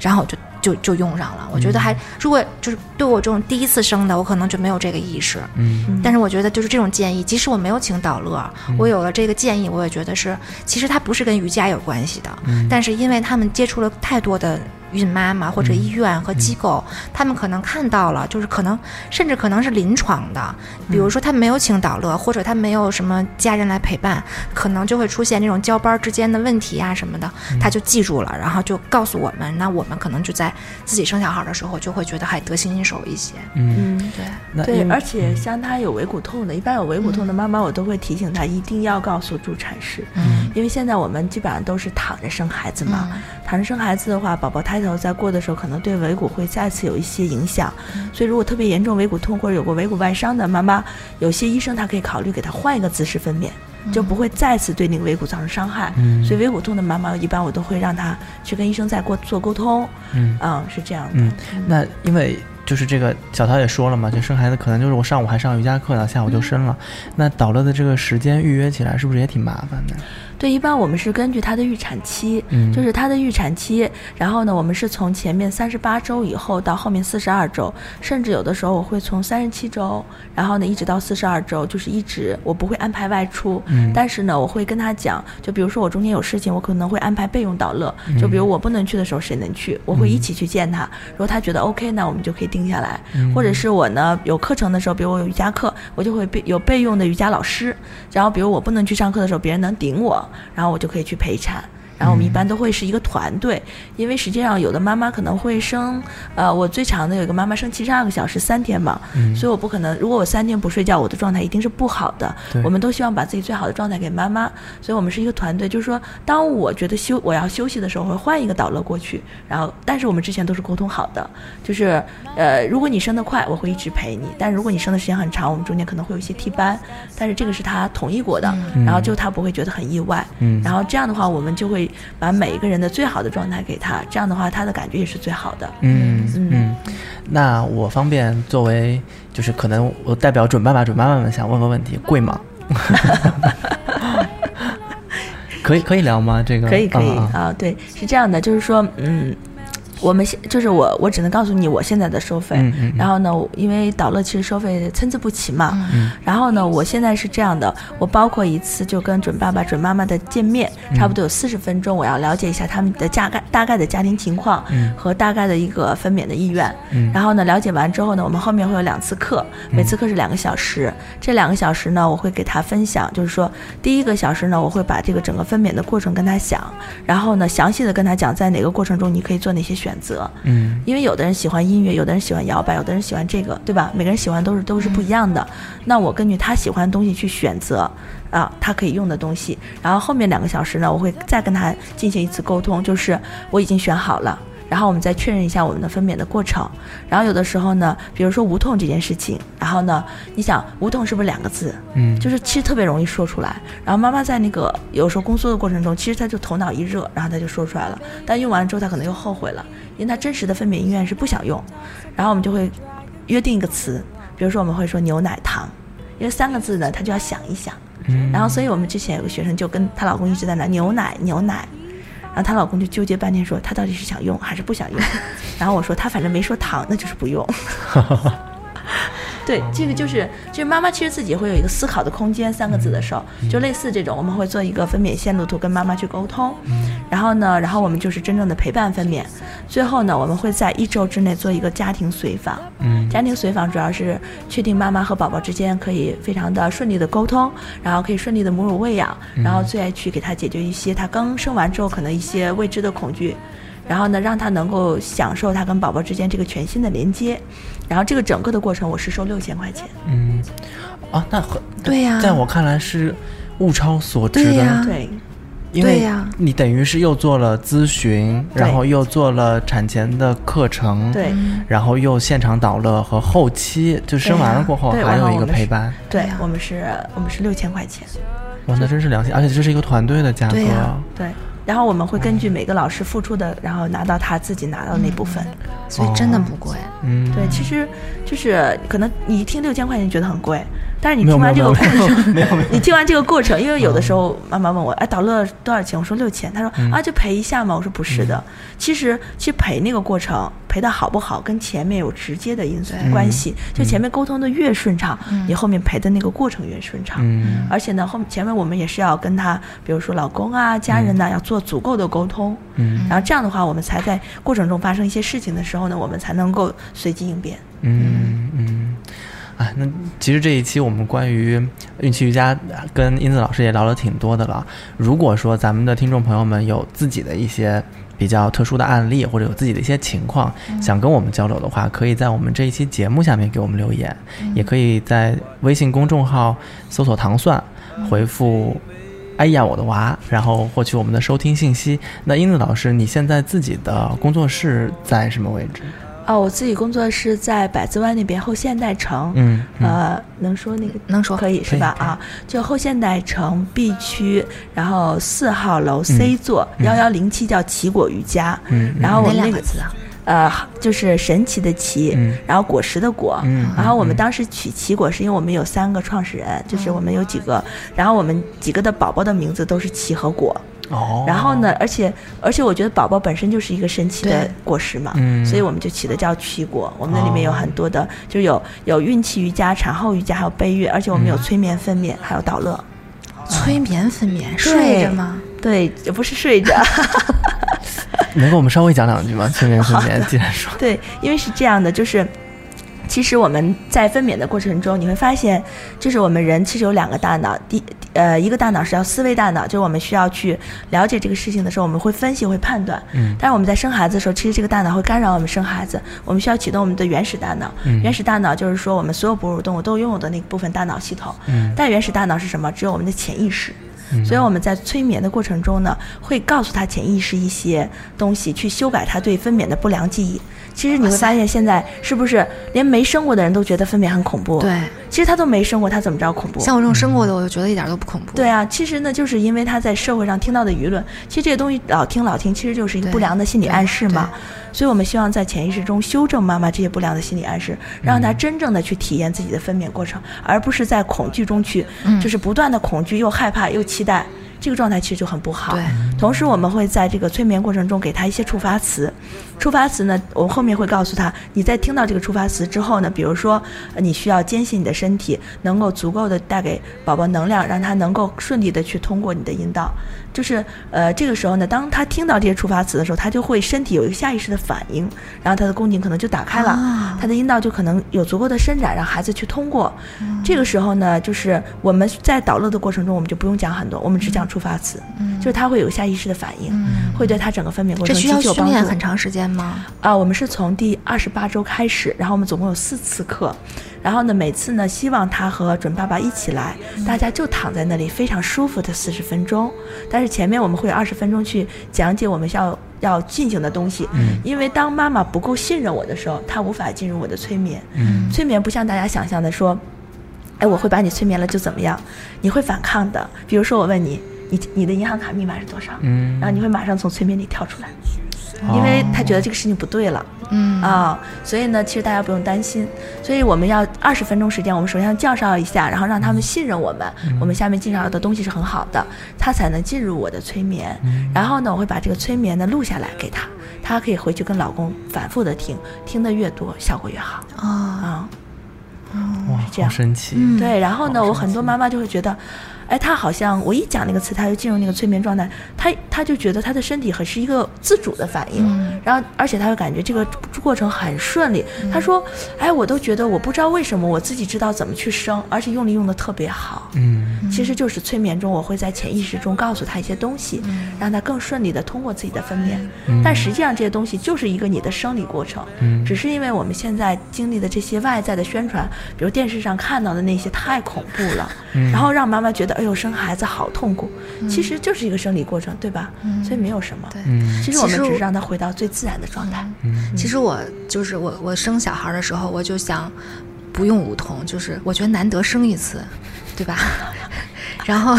然后我就。就就用上了，我觉得还如果就是对我这种第一次生的，我可能就没有这个意识，嗯。但是我觉得就是这种建议，即使我没有请导乐，我有了这个建议，我也觉得是，其实它不是跟瑜伽有关系的，但是因为他们接触了太多的孕妈妈或者医院和机构，他们可能看到了，就是可能甚至可能是临床的，比如说他没有请导乐，或者他没有什么家人来陪伴，可能就会出现这种交班之间的问题啊什么的，他就记住了，然后就告诉我们，那我们可能就在自己生小孩的时候就会觉得还得心应手一些，嗯，嗯，对。对，而且像他有尾骨痛的，一般有尾骨痛的妈妈，我都会提醒她一定要告诉助产士，嗯。因为现在我们基本上都是躺着生孩子嘛，躺着生孩子的话，宝宝胎头再过的时候，可能对尾骨会再次有一些影响，所以如果特别严重尾骨痛或者有过尾骨外伤的妈妈，有些医生他可以考虑给她换一个姿势分娩。就不会再次对那个尾骨造成伤害，嗯所以尾骨痛的妈妈一般我都会让她去跟医生再过做沟通，嗯嗯，是这样的，嗯，那因为就是这个小陶也说了嘛，就生孩子可能就是我上午还上瑜伽课呢，下午就生了。那导乐的这个时间预约起来是不是也挺麻烦的？对，一般我们是根据他的预产期，嗯。就是他的预产期，然后呢，我们是从前面三十八周以后到后面四十二周，甚至有的时候我会从三十七周，然后呢一直到四十二周，就是一直我不会安排外出，嗯。但是呢我会跟他讲，就比如说我中间有事情，我可能会安排备用导乐，就比如我不能去的时候谁能去，我会一起去见他，如果他觉得 OK，那我们就可以定下来，或者是我呢有课程的时候，比如我有瑜伽课，我就会备有备用的瑜伽老师，然后比如我不能去上课的时候，别人能顶我，然后我就可以去陪产。然后我们一般都会是一个团队，因为实际上有的妈妈可能会生，呃，我最长的有一个妈妈生七十二个小时三天嘛，嗯。所以我不可能，如果我三天不睡觉，我的状态一定是不好的。我们都希望把自己最好的状态给妈妈，所以我们是一个团队，就是说，当我觉得休我要休息的时候，我会换一个导乐过去，然后，但是我们之前都是沟通好的，就是，呃，如果你生得快，我会一直陪你，但如果你生的时间很长，我们中间可能会有一些替班，但是这个是他同意过的，嗯。然后就他不会觉得很意外，嗯。然后这样的话，我们就会把每一个人的最好的状态给他，这样的话，他的感觉也是最好的。嗯嗯嗯，那我方便作为就是可能我代表准爸爸准妈妈们想问个问题，贵吗？可以可以聊吗？这个可以可以啊啊对，是这样的，就是说，嗯，我们现就是我我只能告诉你我现在的收费，嗯嗯嗯。然后呢，因为导乐其实收费参差不齐嘛，嗯。然后呢，我现在是这样的，我包括一次就跟准爸爸准妈妈的见面，嗯。差不多有四十分钟，我要了解一下他们的大概大概的家庭情况嗯。和大概的一个分娩的意愿，嗯。然后呢，了解完之后呢，我们后面会有两次课，每次课是两个小时。这两个小时呢，我会给他分享，就是说，第一个小时呢，我会把这个整个分娩的过程跟他讲，然后呢，详细的跟他讲，在哪个过程中你可以做哪些选选择。嗯因为有的人喜欢音乐，有的人喜欢摇摆，有的人喜欢这个，对吧？每个人喜欢都是都是不一样的。那我根据他喜欢的东西去选择啊，他可以用的东西。然后后面两个小时呢，我会再跟他进行一次沟通，就是我已经选好了。然后我们再确认一下我们的分娩的过程。然后有的时候呢，比如说无痛这件事情，然后呢，你想无痛是不是两个字？嗯，就是其实特别容易说出来。然后妈妈在那个有时候宫缩的过程中，其实她就头脑一热，然后她就说出来了。但用完之后，她可能又后悔了，因为她真实的分娩意愿是不想用。然后我们就会约定一个词，比如说我们会说牛奶糖，因为三个字呢，她就要想一想。嗯然后所以我们之前有个学生就跟她老公一直在那牛奶牛奶。然后她老公就纠结半天，说她到底是想用还是不想用。然后我说她反正没说糖，那就是不用。对，这个就是就是妈妈其实自己会有一个思考的空间，三个字的时候，就类似这种，我们会做一个分娩线路图跟妈妈去沟通，然后呢，然后我们就是真正的陪伴分娩，最后呢，我们会在一周之内做一个家庭随访，嗯。家庭随访主要是确定妈妈和宝宝之间可以非常的顺利的沟通，然后可以顺利的母乳喂养，然后最爱去给他解决一些他刚生完之后可能一些未知的恐惧。然后呢，让他能够享受他跟宝宝之间这个全新的连接，然后这个整个的过程我是收六千块钱。嗯。啊，那很对呀。在我看来是物超所值的，对呀。对，因为呀。你等于是又做了咨询，对。然后又做了产前的课程，对，然后又现场导乐和后期就生完了过后还有一个陪伴，对对我们是，我们是六千块钱。哇，那真是良心，而且这是一个团队的价格，对，然后我们会根据每个老师付出的，然后拿到他自己拿到那部分。所以真的不贵。嗯，对，其实就是可能你一听六千块钱觉得很贵，但是你听完这个过程，没有 没有你听完这个过程，因为有的时候妈妈问我，哎，导乐多少钱？我说六千，他说嗯啊，就赔一下嘛。我说不是的，其实其实陪那个过程赔的好不好，跟前面有直接的因素关系。就前面沟通的越顺畅，你后面赔的那个过程越顺畅。嗯而且呢，后前面我们也是要跟他，比如说老公啊、家人呐、要做足够的沟通。嗯然后这样的话，我们才在过程中发生一些事情的时候呢，我们才能够随机应变。嗯嗯，哎，那其实这一期我们关于孕期瑜伽跟英子老师也聊了挺多的了。如果说咱们的听众朋友们有自己的一些比较特殊的案例，或者有自己的一些情况、想跟我们交流的话，可以在我们这一期节目下面给我们留言，也可以在微信公众号搜索“糖蒜”，回复。哎呀，我的娃！然后获取我们的收听信息。那英子老师，你现在自己的工作室在什么位置？哦，我自己工作是在百子湾那边后现代城，嗯，嗯呃，能说那个能说可以是吧？啊，就后现代城 B 区，然后四号楼 C 座幺幺零七叫奇果瑜伽，嗯，哪然后我们那个个字啊？呃就是神奇的奇，嗯然后果实的果，嗯然后我们当时取奇果是因为我们有三个创始人，就是我们有几个，然后我们几个的宝宝的名字都是奇和果，哦，然后呢，而且而且我觉得宝宝本身就是一个神奇的果实嘛，嗯所以我们就起的叫奇果。我们那里面有很多的，就是有有孕期瑜伽、产后瑜伽，还有备孕，而且我们有催眠分娩，还有导乐。催眠分娩，睡着吗？对，不是睡着 能给我们稍微讲两句吗？催眠分娩，既然说，对，因为是这样的，就是。其实我们在分娩的过程中，你会发现，就是我们人其实有两个大脑，第呃一个大脑是叫思维大脑，就是我们需要去了解这个事情的时候，我们会分析会判断。嗯但是我们在生孩子的时候，其实这个大脑会干扰我们生孩子，我们需要启动我们的原始大脑。嗯原始大脑就是说我们所有哺乳动物都拥有的那部分大脑系统。嗯但原始大脑是什么？只有我们的潜意识。嗯所以我们在催眠的过程中呢，会告诉他潜意识一些东西，去修改他对分娩的不良记忆。其实你会发现，现在是不是连没生过的人都觉得分娩很恐怖？，对，其实他都没生过，他怎么知道恐怖？像我这种生过的，我就觉得一点都不恐怖。对啊，其实呢，就是因为他在社会上听到的舆论，其实这些东西老听老听，其实就是一个不良的心理暗示嘛。所以我们希望在潜意识中修正妈妈这些不良的心理暗示，让她真正的去体验自己的分娩过程，而不是在恐惧中去，嗯就是不断的恐惧又害怕又期待。这个状态其实就很不好。对，同时我们会在这个催眠过程中给他一些触发词，触发词呢，我后面会告诉他，你在听到这个触发词之后呢，比如说，呃你需要坚信你的身体能够足够的带给宝宝能量，让他能够顺利的去通过你的阴道。就是呃，这个时候呢，当他听到这些触发词的时候，他就会身体有一个下意识的反应，然后他的宫颈可能就打开了，啊他的阴道就可能有足够的伸展，让孩子去通过。这个时候呢，就是我们在导乐的过程中，我们就不用讲很多，我们只讲触发词，就是他会有下意意识的反应，会对他整个分娩过程这需要极具有帮助。训练很长时间吗？啊，我们是从第二十八周开始，然后我们总共有四次课，然后呢，每次呢，希望他和准爸爸一起来，大家就躺在那里非常舒服的四十分钟，但是前面我们会有二十分钟去讲解我们要要进行的东西，嗯。因为当妈妈不够信任我的时候，她无法进入我的催眠，嗯。催眠不像大家想象的说，哎，我会把你催眠了就怎么样，你会反抗的，比如说我问你，你你的银行卡密码是多少？嗯然后你会马上从催眠里跳出来，因为他觉得这个事情不对了。嗯啊，所以呢，其实大家不用担心。所以我们要二十分钟时间，我们首先要介绍一下，然后让他们信任我们，我们下面介绍的东西是很好的，他才能进入我的催眠。然后呢，我会把这个催眠呢录下来给他，他可以回去跟老公反复的听，听得越多，效果越好啊，啊。哇，这样好神奇。嗯对，然后呢，我很多妈妈就会觉得，哎，他好像我一讲那个词，他就进入那个催眠状态，他他就觉得他的身体很是一个自主的反应，嗯。然后而且他会感觉这个过程很顺利。他说，哎，我都觉得我不知道为什么我自己知道怎么去生，而且用力用的特别好。嗯。其实就是催眠中，我会在潜意识中告诉他一些东西，让他更顺利的通过自己的分娩。但实际上这些东西就是一个你的生理过程，嗯。只是因为我们现在经历的这些外在的宣传，比如电视上看到的那些太恐怖了，然后让妈妈觉得哎呦生孩子好痛苦，其实就是一个生理过程，对吧？所以没有什么。其实我们只是让他回到最自然的状态。其实我就是我，我生小孩的时候，我就想不用无痛，就是我觉得难得生一次，对吧？然后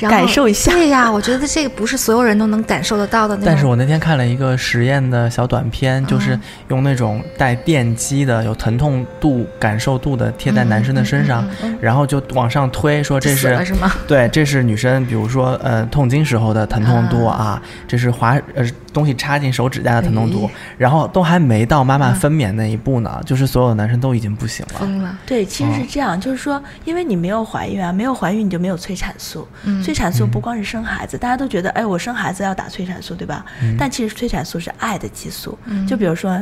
感受一下。对呀，我觉得这个不是所有人都能感受得到的那种。但是我那天看了一个实验的小短片，嗯就是用那种带电击的、有疼痛度、感受度的贴在男生的身上，然后就往上推，说这是是吗？对，这是女生，比如说呃痛经时候的疼痛度啊，这是划呃东西插进手指甲的疼痛度，然后都还没到妈妈分娩那一步呢，就是所有的男生都已经不行了。疯了，对，其实哦是这样，就是说，因为你没有怀孕啊，没有怀孕你就没有催产素。嗯催产素不光是生孩子，大家都觉得，哎，我生孩子要打催产素，对吧？但其实催产素是爱的激素。就比如说，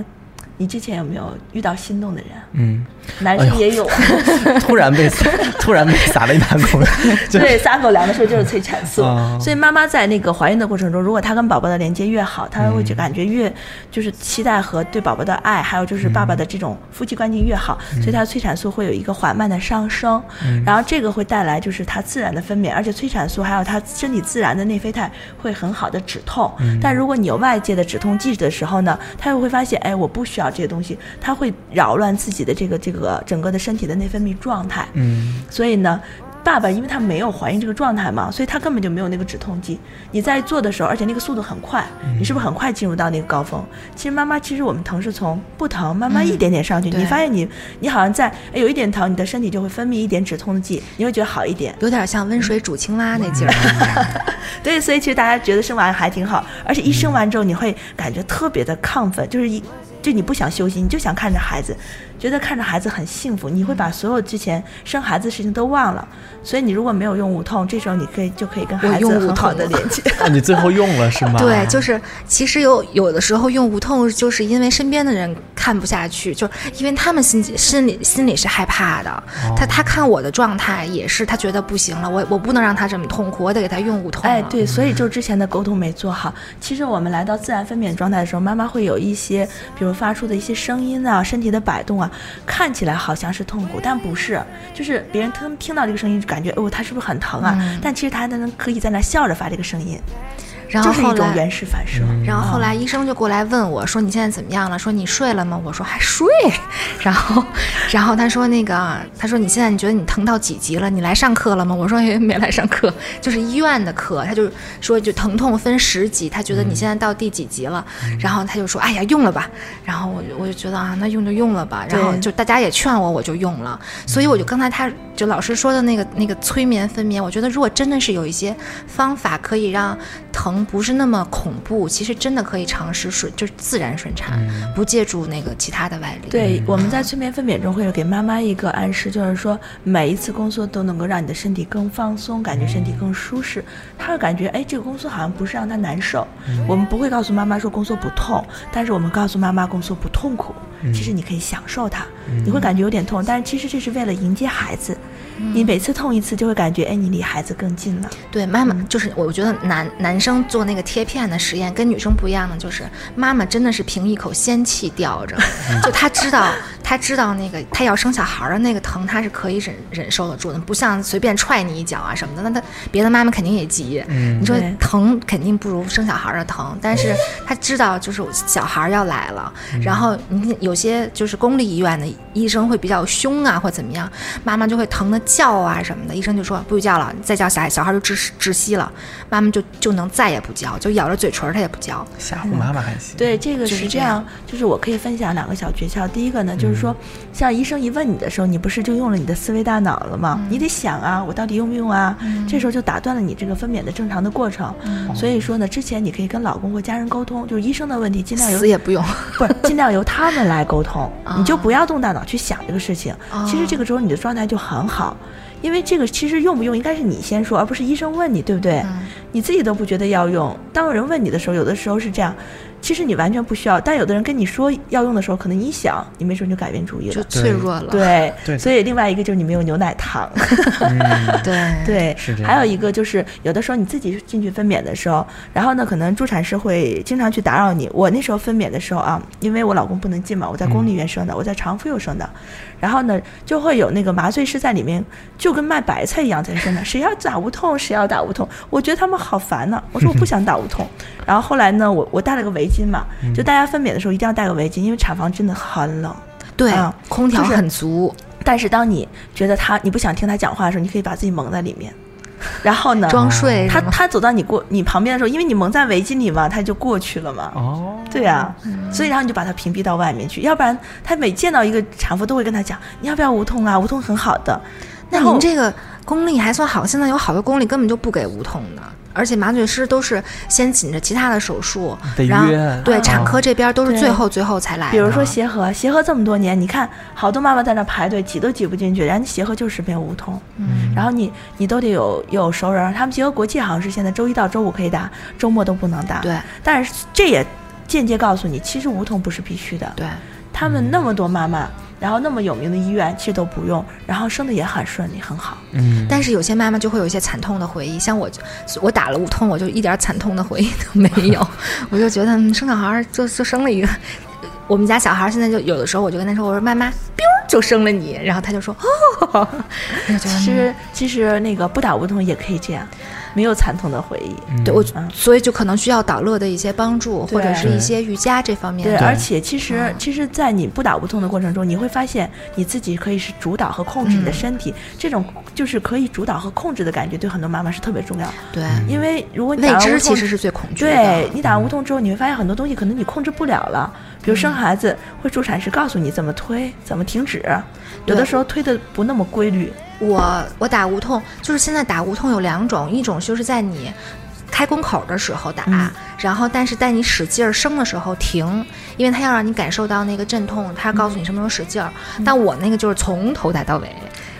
你之前有没有遇到心动的人？嗯，男生也有。啊。突然被撒 突然被撒了一大口，就对，撒狗粮的时候就是催产素，哦所以妈妈在那个怀孕的过程中，如果她跟宝宝的连接越好，她会就感觉越就是期待和对宝宝的爱，还有就是爸爸的这种夫妻关系越好，所以她的催产素会有一个缓慢的上升，然后这个会带来就是她自然的分娩，而且催产素还有她身体自然的内啡肽会很好的止痛，但如果你有外界的止痛剂的时候呢，她又会发现，哎，我不需要这些东西，它会扰乱自己的这个这个整个的身体的内分泌状态，嗯所以呢，爸爸因为他没有怀孕这个状态嘛，所以他根本就没有那个止痛剂。你在做的时候，而且那个速度很快，你是不是很快进入到那个高峰？其实妈妈，其实我们疼是从不疼慢慢一点点上去，对你发现你你好像在哎有一点疼，你的身体就会分泌一点止痛剂，你会觉得好一点。有点像温水煮青蛙那劲儿。对，所以其实大家觉得生完还挺好，而且一生完之后你会感觉特别的亢奋，就是一就你不想休息，你就想看着孩子，觉得看着孩子很幸福，你会把所有之前生孩子的事情都忘了。所以你如果没有用无痛，这时候你可以就可以跟孩子用无很好痛的连接。啊，你最后用了是吗？对，就是其实有有的时候用无痛，就是因为身边的人看不下去，就因为他们心里心里心里是害怕的。哦他他看我的状态也是，他觉得不行了，我我不能让他这么痛苦，我得给他用无痛了。哎，对，所以就之前的沟通没做好。其实我们来到自然分娩状态的时候，妈妈会有一些，比如发出的一些声音啊，身体的摆动啊，看起来好像是痛苦，但不是，就是别人听听到这个声音就感觉，哦，他是不是很疼啊？但其实他还能可以在那笑着发这个声音，然后就是一种原始反射。然后后来医生就过来问我说：“你现在怎么样了？”说你睡了吗？我说还睡。然后，然后他说那个，他说你现在你觉得你疼到几级了？你来上课了吗？我说也没来上课，就是医院的课。他就说就疼痛分十级，他觉得你现在到第几级了？然后他就说哎呀用了吧。然后我就我就觉得啊那用就用了吧。然后就大家也劝我，我就用了。所以我就刚才他就老师说的那个那个催眠分娩，我觉得如果真的是有一些方法可以让疼不是那么恐怖，其实真的可以尝试顺就是自然顺产，不借助那个其他的外力。对，我们在催眠分娩中会有给妈妈一个暗示，就是说每一次宫缩都能够让你的身体更放松，感觉身体更舒适。她会感觉，哎，这个宫缩好像不是让她难受。我们不会告诉妈妈说宫缩不痛，但是我们告诉妈妈宫缩不痛苦。其实你可以享受它，你会感觉有点痛，但是其实这是为了迎接孩子。你每次痛一次，就会感觉哎，你离孩子更近了。对，妈妈就是我觉得男男生做那个贴片的实验跟女生不一样的，就是妈妈真的是凭一口仙气吊着，就她知道她知道那个她要生小孩的那个疼，她是可以忍忍受得住的，不像随便踹你一脚啊什么的，那她别的妈妈肯定也急。嗯你说疼肯定不如生小孩的疼，但是她知道就是小孩要来了，然后你有些就是公立医院的医生会比较凶啊或怎么样，妈妈就会疼的叫啊什么的，医生就说不许叫了，你再叫小孩小孩就窒窒息了，妈妈就就能再也不叫，就咬着嘴唇儿她也不叫。吓唬妈妈还行。对，这个是这是这样，就是我可以分享两个小诀窍。第一个呢，就是说，像医生一问你的时候，你不是就用了你的思维大脑了吗？你得想啊，我到底用不用啊？这时候就打断了你这个分娩的正常的过程。所以说呢，之前你可以跟老公或家人沟通，就是医生的问题尽量由 死也不用，不是尽量由他们来沟通，啊你就不要动大脑去想这个事情。其实这个时候你的状态就很好。因为这个其实用不用应该是你先说，而不是医生问你，对不对？嗯你自己都不觉得要用，当有人问你的时候，有的时候是这样，其实你完全不需要，但有的人跟你说要用的时候，可能你一想，你没准就改变主意了就。脆弱了。对，对所以另外一个就是你没有牛奶糖，嗯，对对，还有一个就是有的时候你自己进去分娩的时候，然后呢，可能助产师会经常去打扰你。我那时候分娩的时候啊，因为我老公不能进嘛，我在公立医院生的，我在长妇幼生的，然后呢，就会有那个麻醉师在里面，就跟卖白菜一样在生的，谁要打无痛，谁要打无痛。我觉得他们好烦呢、我说我不想打无痛。然后后来呢，我我带了个围巾嘛，就大家分娩的时候一定要戴个围巾，因为产房真的很冷。对啊，空调就是很足，但是当你觉得他你不想听他讲话的时候，你可以把自己蒙在里面，然后呢，装睡他他走到你过你旁边的时候，因为你蒙在围巾里嘛，他就过去了嘛。哦，对啊、所以然后你就把他屏蔽到外面去，要不然他每见到一个产妇都会跟他讲，你要不要无痛啊？无痛很好的。那您这个公立还算好，现在有好多公立根本就不给无痛的，而且麻醉师都是先紧着其他的手术得，然后约对哦产科这边都是最后最后才来的。比如说协和，协和这么多年，你看好多妈妈在那排队，挤都挤不进去，人家协和就是没有无痛，嗯然后你你都得有有熟人，他们协和国际好像是现在周一到周五可以打，周末都不能打。对但是这也间接告诉你，其实无痛不是必须的。对，他们那么多妈妈，然后那么有名的医院，其实都不用，然后生的也很顺利，很好。嗯，但是有些妈妈就会有一些惨痛的回忆，像我就，我打了无痛，我就一点惨痛的回忆都没有，我就觉得嗯生小孩儿就就生了一个。我们家小孩现在就有的时候，我就跟他说：“我说妈妈，biu 就生了你。”然后他就说：“哦。”我就觉得其实其实那个不打无痛也可以这样，没有惨痛的回忆。嗯对我嗯，所以就可能需要导乐的一些帮助，或者是一些瑜伽这方面对，的。而且其实其实，在你不打无痛的过程中，你会发现你自己可以是主导和控制你的身体，这种就是可以主导和控制的感觉，对很多妈妈是特别重要。对，因为如果你未打无痛知其实是最恐惧的。对你打完无痛之后，你会发现很多东西可能你控制不了了，比如生孩子，会助产士告诉你怎么推、怎么停止，有的时候推的不那么规律。我我打无痛，就是现在打无痛有两种，一种就是在你开宫口的时候打，嗯然后但是在你使劲儿生的时候停，因为它要让你感受到那个阵痛，它告诉你什么时候使劲儿。嗯但我那个就是从头打到尾，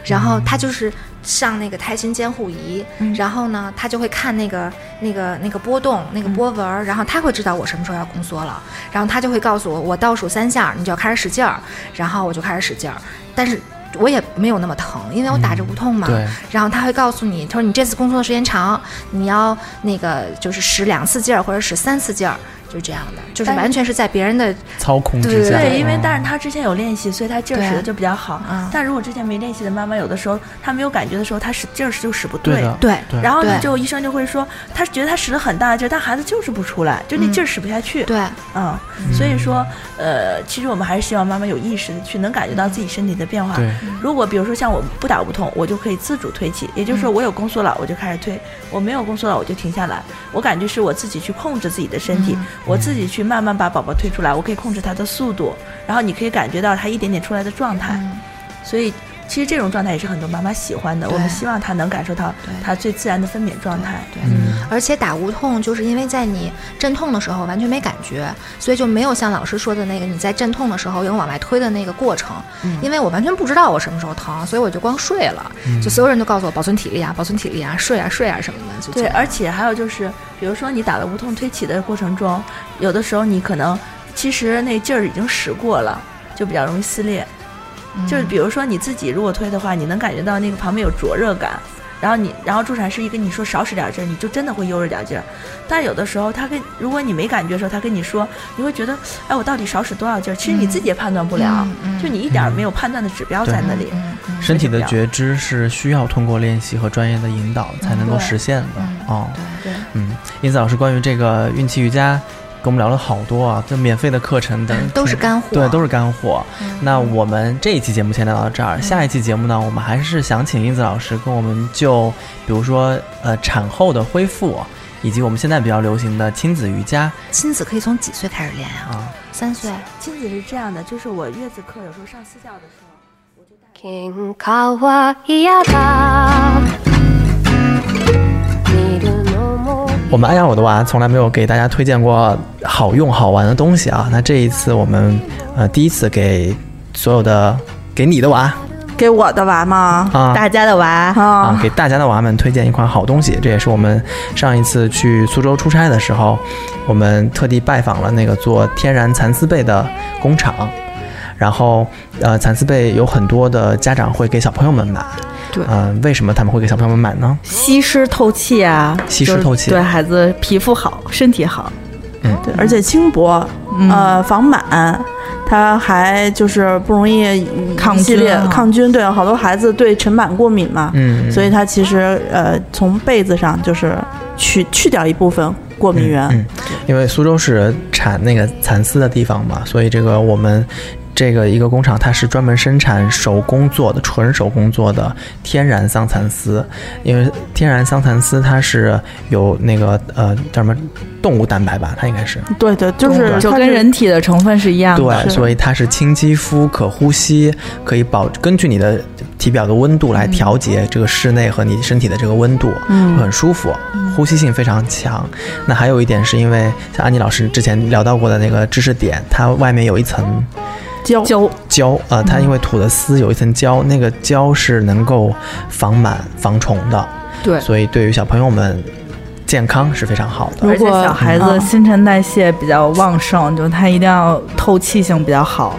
然后它就是上那个胎心监护仪，嗯然后呢，他就会看那个那个那个波动、那个波纹儿，然后他会知道我什么时候要宫缩了，然后他就会告诉我，我倒数三下你就要开始使劲儿，然后我就开始使劲儿，但是。我也没有那么疼，因为我打着无痛嘛。对，然后他会告诉你，他说你这次宫缩的时间长，你要那个就是使两次劲儿或者使三次劲儿，就是这样的，就是完全是在别人的操控之下，对，因为嗯但是他之前有练习，所以他劲儿使的就比较好。嗯但如果之前没练习的妈妈，有的时候她没有感觉的时候，她使劲儿使就使不对，对对，然后呢，就医生就会说，他觉得他使了很大的劲儿，但孩子就是不出来，就那劲儿使不下去。对嗯，所以说，呃，其实我们还是希望妈妈有意识的去能感觉到自己身体的变化。对，如果比如说像我不打无痛，我就可以自主推起，也就是说我有宫缩了，我就开始推；我没有宫缩了，我就停下来。我感觉是我自己去控制自己的身体，我自己去慢慢把宝宝推出来，我可以控制他的速度，然后你可以感觉到他一点点出来的状态。所以其实这种状态也是很多妈妈喜欢的，我们希望她能感受到她最自然的分娩状态。对。嗯，而且打无痛，就是因为在你阵痛的时候完全没感觉，所以就没有像老师说的那个你在阵痛的时候有往外推的那个过程。嗯因为我完全不知道我什么时候疼，所以我就光睡了。就所有人都告诉我保存体力啊，保存体力啊，睡啊睡啊什么的。就对，而且还有就是，比如说你打了无痛推起的过程中，有的时候你可能其实那劲儿已经使过了，就比较容易撕裂。就是比如说你自己如果推的话，你能感觉到那个旁边有灼热感。然后你，然后助产师一跟你说少使点劲儿，你就真的会悠着点劲儿。但有的时候他跟如果你没感觉的时候，他跟你说，你会觉得，哎，我到底少使多少劲儿？其实你自己也判断不了，就你一点儿没有判断的指标在那里。身体的觉知是需要通过练习和专业的引导才能够实现的哦。对，嗯，因此老师关于这个孕期瑜伽。跟我们聊了好多啊，这免费的课程等都是干货，对，都是干货。那我们这一期节目先聊到这儿，下一期节目呢，我们还是想请英子老师跟我们就，比如说呃产后的恢复，以及我们现在比较流行的亲子瑜伽。亲子可以从几岁开始练呀？啊，三岁。亲子是这样的，就是我月子课有时候上私教的时候，我就带。我们哎呀我的娃从来没有给大家推荐过好用好玩的东西啊！那这一次我们呃第一次给所有的给你的娃，给我的娃吗？啊，大家的娃啊，给大家的娃们推荐一款好东西。这也是我们上一次去苏州出差的时候，我们特地拜访了那个做天然蚕丝被的工厂，然后呃蚕丝被有很多的家长会给小朋友们买。对，嗯，为什么他们会给小朋友们买呢？吸湿透气啊，吸湿透气，对孩子皮肤好，身体好。嗯，对，而且轻薄，呃，防螨，它还就是不容易抗菌，抗菌。对，好多孩子对尘螨过敏嘛，嗯，所以它其实呃，从被子上就是去去掉一部分过敏源。嗯，因为苏州是产那个蚕丝的地方嘛，所以这个我们。这个一个工厂，它是专门生产手工做的、纯手工做的天然桑蚕丝，因为天然桑蚕丝它是有那个呃叫什么动物蛋白吧，它应该是对对，就是就跟人体的成分是一样的，对，所以它是轻肌肤、可呼吸，可以保根据你的体表的温度来调节这个室内和你身体的这个温度，嗯，很舒服，呼吸性非常强。那还有一点是因为像安妮老师之前聊到过的那个知识点，它外面有一层。胶胶胶啊，它因为吐的丝有一层胶，那个胶是能够防螨防虫的，对，所以对于小朋友们健康是非常好的。如果小孩子新陈代谢比较旺盛，就他一定要透气性比较好。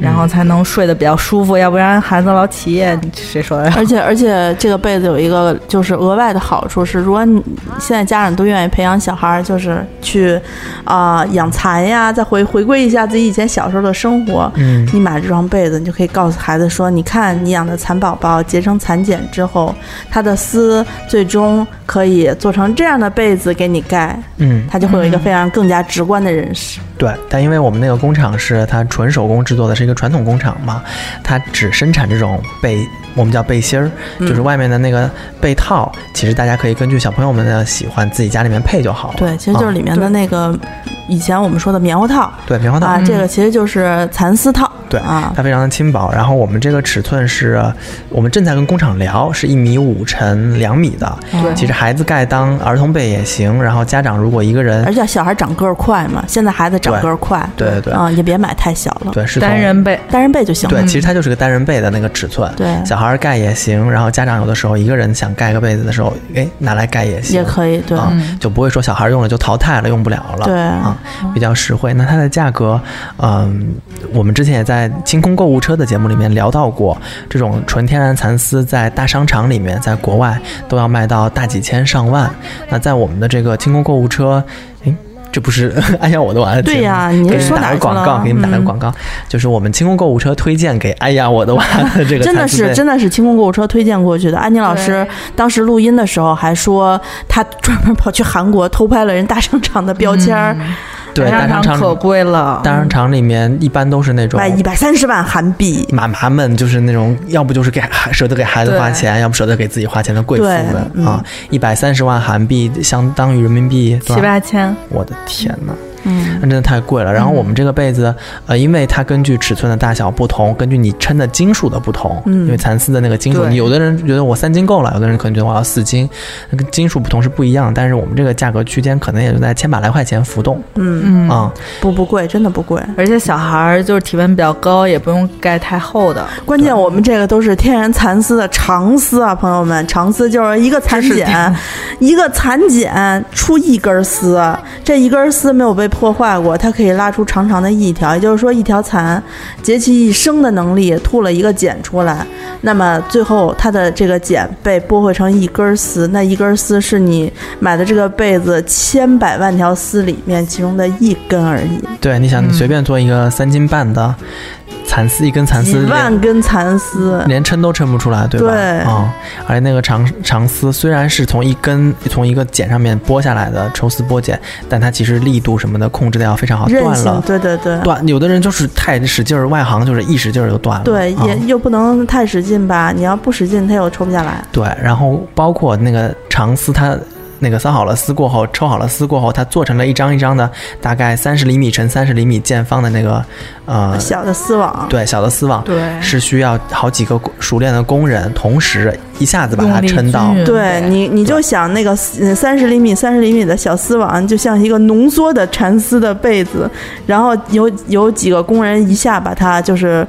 然后才能睡得比较舒服，要不然孩子老起夜，谁说的？而且而且这个被子有一个就是额外的好处是，如果你现在家长都愿意培养小孩，就是去啊养蚕呀，再回回归一下自己以前小时候的生活。嗯，你买这双被子，你就可以告诉孩子说：“你看，你养的蚕宝宝结成蚕茧之后，它的丝最终可以做成这样的被子给你盖。”嗯，他就会有一个非常更加直观的认识。对，但因为我们那个工厂是它纯手工制作的，是一个传统工厂嘛，它只生产这种被，我们叫背心儿，就是外面的那个被套。其实大家可以根据小朋友们的喜欢，自己家里面配就好了。对，其实就是里面的那个以前我们说的棉花套。对，棉花套啊，这个其实就是蚕丝套。对啊，它非常的轻薄。然后我们这个尺寸是，我们正在跟工厂聊，是一米五乘两米的。对，其实孩子盖当儿童被也行。然后家长如果一个人，而且小孩长个儿快嘛，现在孩子长个儿快。对对对。啊，也别买太小了。对，是单人被，单人被就行了。对，其实它就是个单人被的那个尺寸。对，小孩盖也行。然后家长有的时候一个人想盖个被子的时候，哎，拿来盖也行。也可以，对，就不会说小孩用了就淘汰了，用不了了。对啊，比较实惠。那它的价格，嗯，我们之前也在清空购物。车的节目里面聊到过，这种纯天然蚕丝在大商场里面，在国外都要卖到大几千上万。那在我们的这个清空购物车，诶，这不是 安呀我的娃对呀，你给你打个广告，给你们打个广告，就是我们清空购物车推荐给安呀我的娃的这个，真的是真的是清空购物车推荐过去的。安妮老师当时录音的时候还说，他专门跑去韩国偷拍了人大商场的标签儿。对，大商场可贵了。大商场里面一般都是那种卖一百三十万韩币。妈妈们就是那种，要不就是给孩舍得给孩子花钱，要不舍得给自己花钱的贵妇们啊。一百三十万韩币相当于人民币七八千。我的天哪！嗯，那真的太贵了。然后我们这个被子，呃，因为它根据尺寸的大小不同，根据你称的斤数的不同，嗯，因为蚕丝的那个斤数，有的人觉得我三斤够了，有的人可能觉得我要四斤，那个斤数不同是不一样。但是我们这个价格区间可能也就在千把来块钱浮动。嗯嗯啊，不不贵，真的不贵。而且小孩儿就是体温比较高，也不用盖太厚的。关键我们这个都是天然蚕丝的长丝啊，朋友们，长丝就是一个蚕茧，一个蚕茧出一根丝，这一根丝没有被破坏过，它可以拉出长长的一条，也就是说，一条蚕竭其一生的能力吐了一个茧出来，那么最后它的这个茧被剥回成一根丝，那一根丝是你买的这个被子千百万条丝里面其中的一根而已，对，你想你随便做一个三斤半的蚕丝，一根蚕丝万根蚕丝，连抻都抻不出来，对吧？对啊、而且那个长长丝虽然是从一根从一个茧上面剥下来的抽丝剥茧，但它其实力度什么的控制的要非常好，断了，。对对对。断，有的人就是太使劲儿，外行就是一使劲儿就断了。对，啊也又不能太使劲吧？你要不使劲，它又抽不下来。对，然后包括那个长丝，它那个搔好了丝过后，抽好了丝过后，它做成了一张一张的，大概三十厘米乘三十厘米见方的那个呃，小的丝网，对小的丝网，对是需要好几个熟练的工人同时一下子把它抻到对你，你就想那个三十厘米、三十厘米的小丝网，就像一个浓缩的蚕丝的被子，然后有有几个工人一下把它就是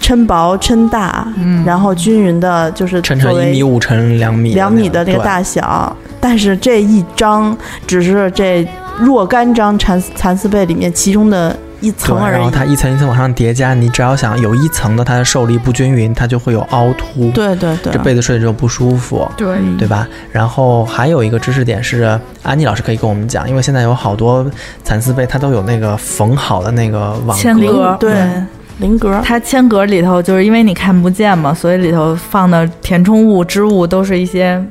抻薄、抻大，然后均匀的，就是抻成一米五乘两米两米的那个大小。但是这一张只是这若干张蚕蚕丝被里面其中的一层，而已。然后它一层一层往上叠加，你只要想有一层的它的受力不均匀，它就会有凹凸，对对对这，被子睡着就不舒服。对对吧？然后还有一个知识点是，安妮老师可以跟我们讲，因为现在有好多蚕丝被，它都有那个缝好的那个网格，对嗯菱格。它铅格里头就是因为你看不见嘛，所以里头放的填充物、织物都是一些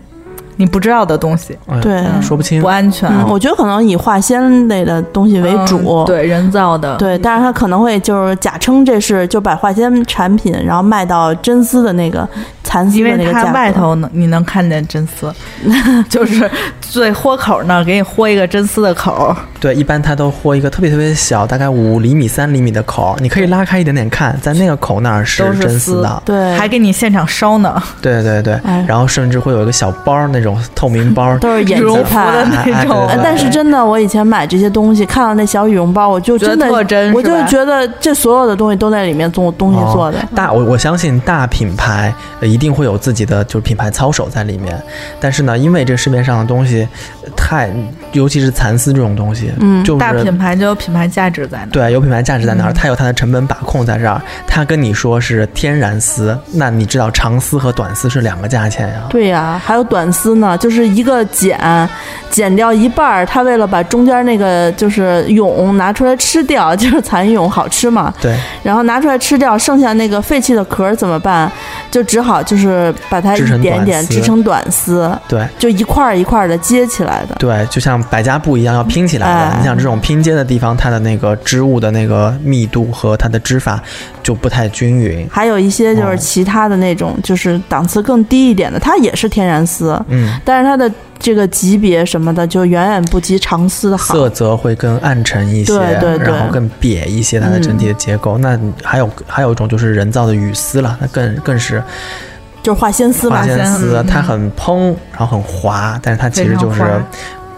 你不知道的东西，哎对说不清不。安全。嗯，我觉得可能以化纤类的东西为主。嗯对人造的，对，但是它可能会就是假称这是就把化纤产品，然后卖到真丝的那个蚕丝因为的那个价格。它外头能你能看见真丝，就是最豁口那儿给你豁一个真丝的口，对，一般它都豁一个特别特别小，大概五厘米、三厘米的口，你可以拉开一点点看，在那个口那儿是真丝丝的。对，还给你现场烧呢，对对对，哎然后甚至会有一个小包儿，那种透明包，都是演羽绒服技派的那种哎对对对呃但是真的，我以前买这些东西，看到那小羽绒包，我就真的我就觉得这所有的东西都在里面做东西做的。大我我相信大品牌呃一定会有自己的就是品牌操守在里面，但是呢，因为这市面上的东西呃太，尤其是蚕丝这种东西，嗯就是大品牌就有品牌价值在。对有品牌价值在那儿，它有它的成本把控在这儿。它跟你说是天然丝，那你知道长丝和短丝是两个价钱呀。对呀、还有短丝呢，就是一个剪，剪掉一半儿，它为了把中间那个就是蛹拿出来吃掉，就是蚕蛹好吃嘛，对，然后拿出来吃掉，剩下那个废弃的壳儿怎么办？就只好就是把它一点点织成短丝，对就一块儿一块儿的接起来的。对，就像百家布一样要拼起来的。哎你想这种拼接的地方，它的那个织物的那个密度和它的织法就不太均匀。还有一些就是哦其他的那种，就是档次更低一点的，它也是天然丝，嗯，但是它的这个级别什么的就远远不及长丝的好。色泽会更暗沉一些，对对对然后更瘪一些，它的整体的结构。那还有还有一种就是人造的雨丝了，那更更是就是化纤丝嘛化，纤丝，嗯它很蓬，然后很滑，但是它其实就是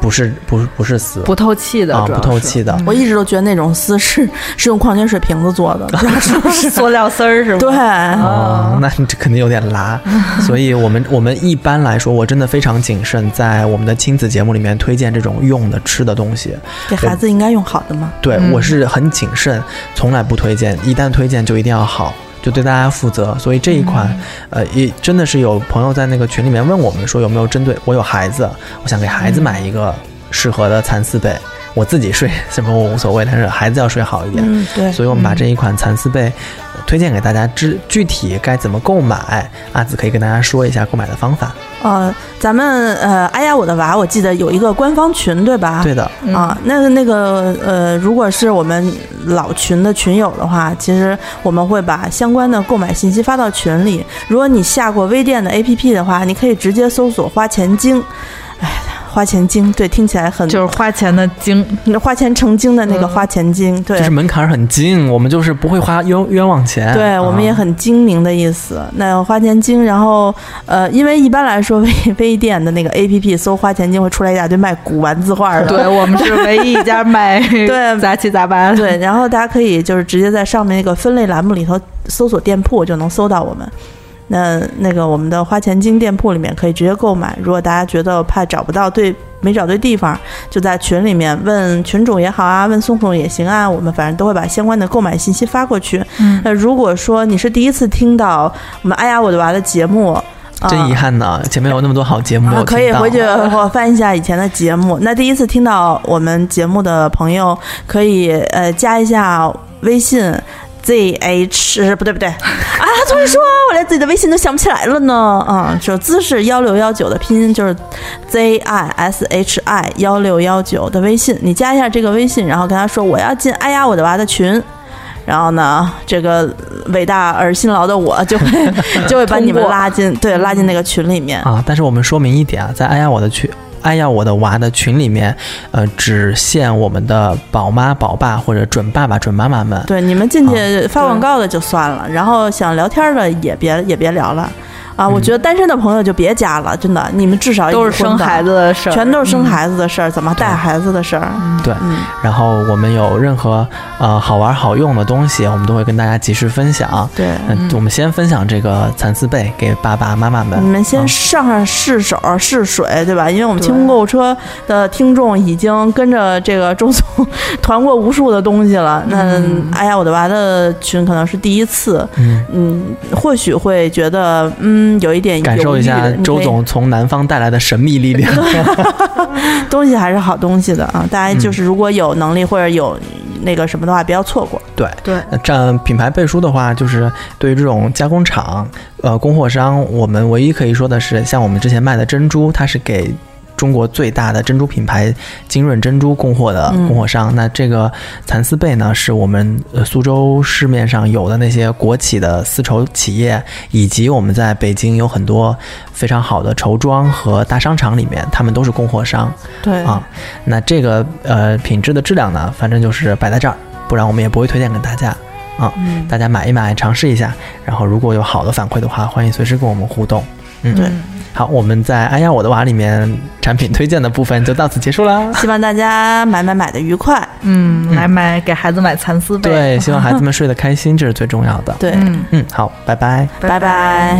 不是不是不是丝不透气的，啊，不透气的。我一直都觉得那种丝是是用矿泉水瓶子做的，不知道是不是？塑料丝儿是吗？对，哦，那你这肯定有点拉，所以我们我们一般来说，我真的非常谨慎，在我们的亲子节目里面推荐这种用的吃的东西。给孩子应该用好的吗。对、嗯我是很谨慎，从来不推荐，一旦推荐就一定要好。就对大家负责，所以这一款，呃，也真的是有朋友在那个群里面问我们说有没有针对我有孩子，我想给孩子买一个适合的蚕丝被，我自己睡什么我无所谓，但是孩子要睡好一点，嗯，对。所以我们把这一款蚕丝被呃推荐给大家，知具体该怎么购买，阿紫可以跟大家说一下购买的方法。呃，咱们呃，哎呀，我的娃，我记得有一个官方群，对吧？对的，啊，那个那个呃，如果是我们老群的群友的话，其实我们会把相关的购买信息发到群里。如果你下过微店的 APP 的话，你可以直接搜索“花钱精”。哎，花钱精，对，听起来很就是花钱的精，花钱成精的那个花钱精，对，就是门槛儿很精，我们就是不会花冤冤枉钱。对我们也啊很精明的意思。那花钱精，然后呃，因为一般来说 微微店的那个 A P P 搜花钱精会出来一大堆卖古玩字画的，对我们是唯一一家卖对 杂七杂八的。对，然后大家可以就是直接在上面那个分类栏目里头搜索店铺就能搜到我们。那那个我们的花钱精店铺里面可以直接购买。如果大家觉得怕找不到对没找对地方，就在群里面问群主也好啊，问宋宋也行啊，我们反正都会把相关的购买信息发过去。嗯那如果说你是第一次听到我们哎呀我的娃的节目，真遗憾呢，前面有那么多好节目可以回去我翻一下以前的节目。那第一次听到我们节目的朋友，可以呃加一下微信 zh 不对不对 啊，终于说我连自己的微信都想不起来了呢。嗯，就姿势幺六幺九的拼音就是 z i s h i 幺六幺九的微信，你加一下这个微信，然后跟他说我要进哎呀我的娃的群。然后呢，这个伟大而辛劳的我就会 就会把你们拉进对拉进那个群里面。啊。但是我们说明一点啊，在哎呀我的群。哎呀，我的娃的群里面，呃，只限我们的宝妈、宝爸或者准爸爸、准妈妈们。对，你们进去发广告的就算了，然后想聊天的也别也别聊了，啊，我觉得单身的朋友就别加了，真的，你们至少都是生孩子，的事儿，全都是生孩子的事儿，怎么带孩子的事儿，对，嗯，然后我们有任何呃好玩好用的东西，我们都会跟大家及时分享。对。嗯，我们先分享这个蚕丝被给爸爸妈妈们。你们先啊上上试手试水，对吧？因为我们对清空购物车的听众已经跟着这个周总 团过无数的东西了。那、哎呀，我的娃的群可能是第一次，嗯，嗯，或许会觉得嗯有一点感受一下周总从南方带来的神秘力量。东西还是好东西的啊！大家就是嗯如果有能力或者有那个什么的话，不要错过。对对，占品牌背书的话，就是对于这种加工厂、呃供货商，我们唯一可以说的是，像我们之前卖的珍珠，它是给中国最大的珍珠品牌金润珍珠供货的嗯供货商。那这个蚕丝被呢，是我们呃苏州市面上有的那些国企的丝绸企业，以及我们在北京有很多非常好的绸庄和大商场里面，他们都是供货商。对啊，那这个呃品质的质量呢，反正就是摆在这儿，不然我们也不会推荐给大家啊。嗯，大家买一买，尝试一下，然后如果有好的反馈的话，欢迎随时跟我们互动。嗯，对好，我们在哎呀我的娃里面产品推荐的部分就到此结束啦。希望大家买买买的愉快。嗯，来买给孩子买蚕丝被，对，希望孩子们睡得开心，这是最重要的。对，嗯。嗯，好，拜拜。拜拜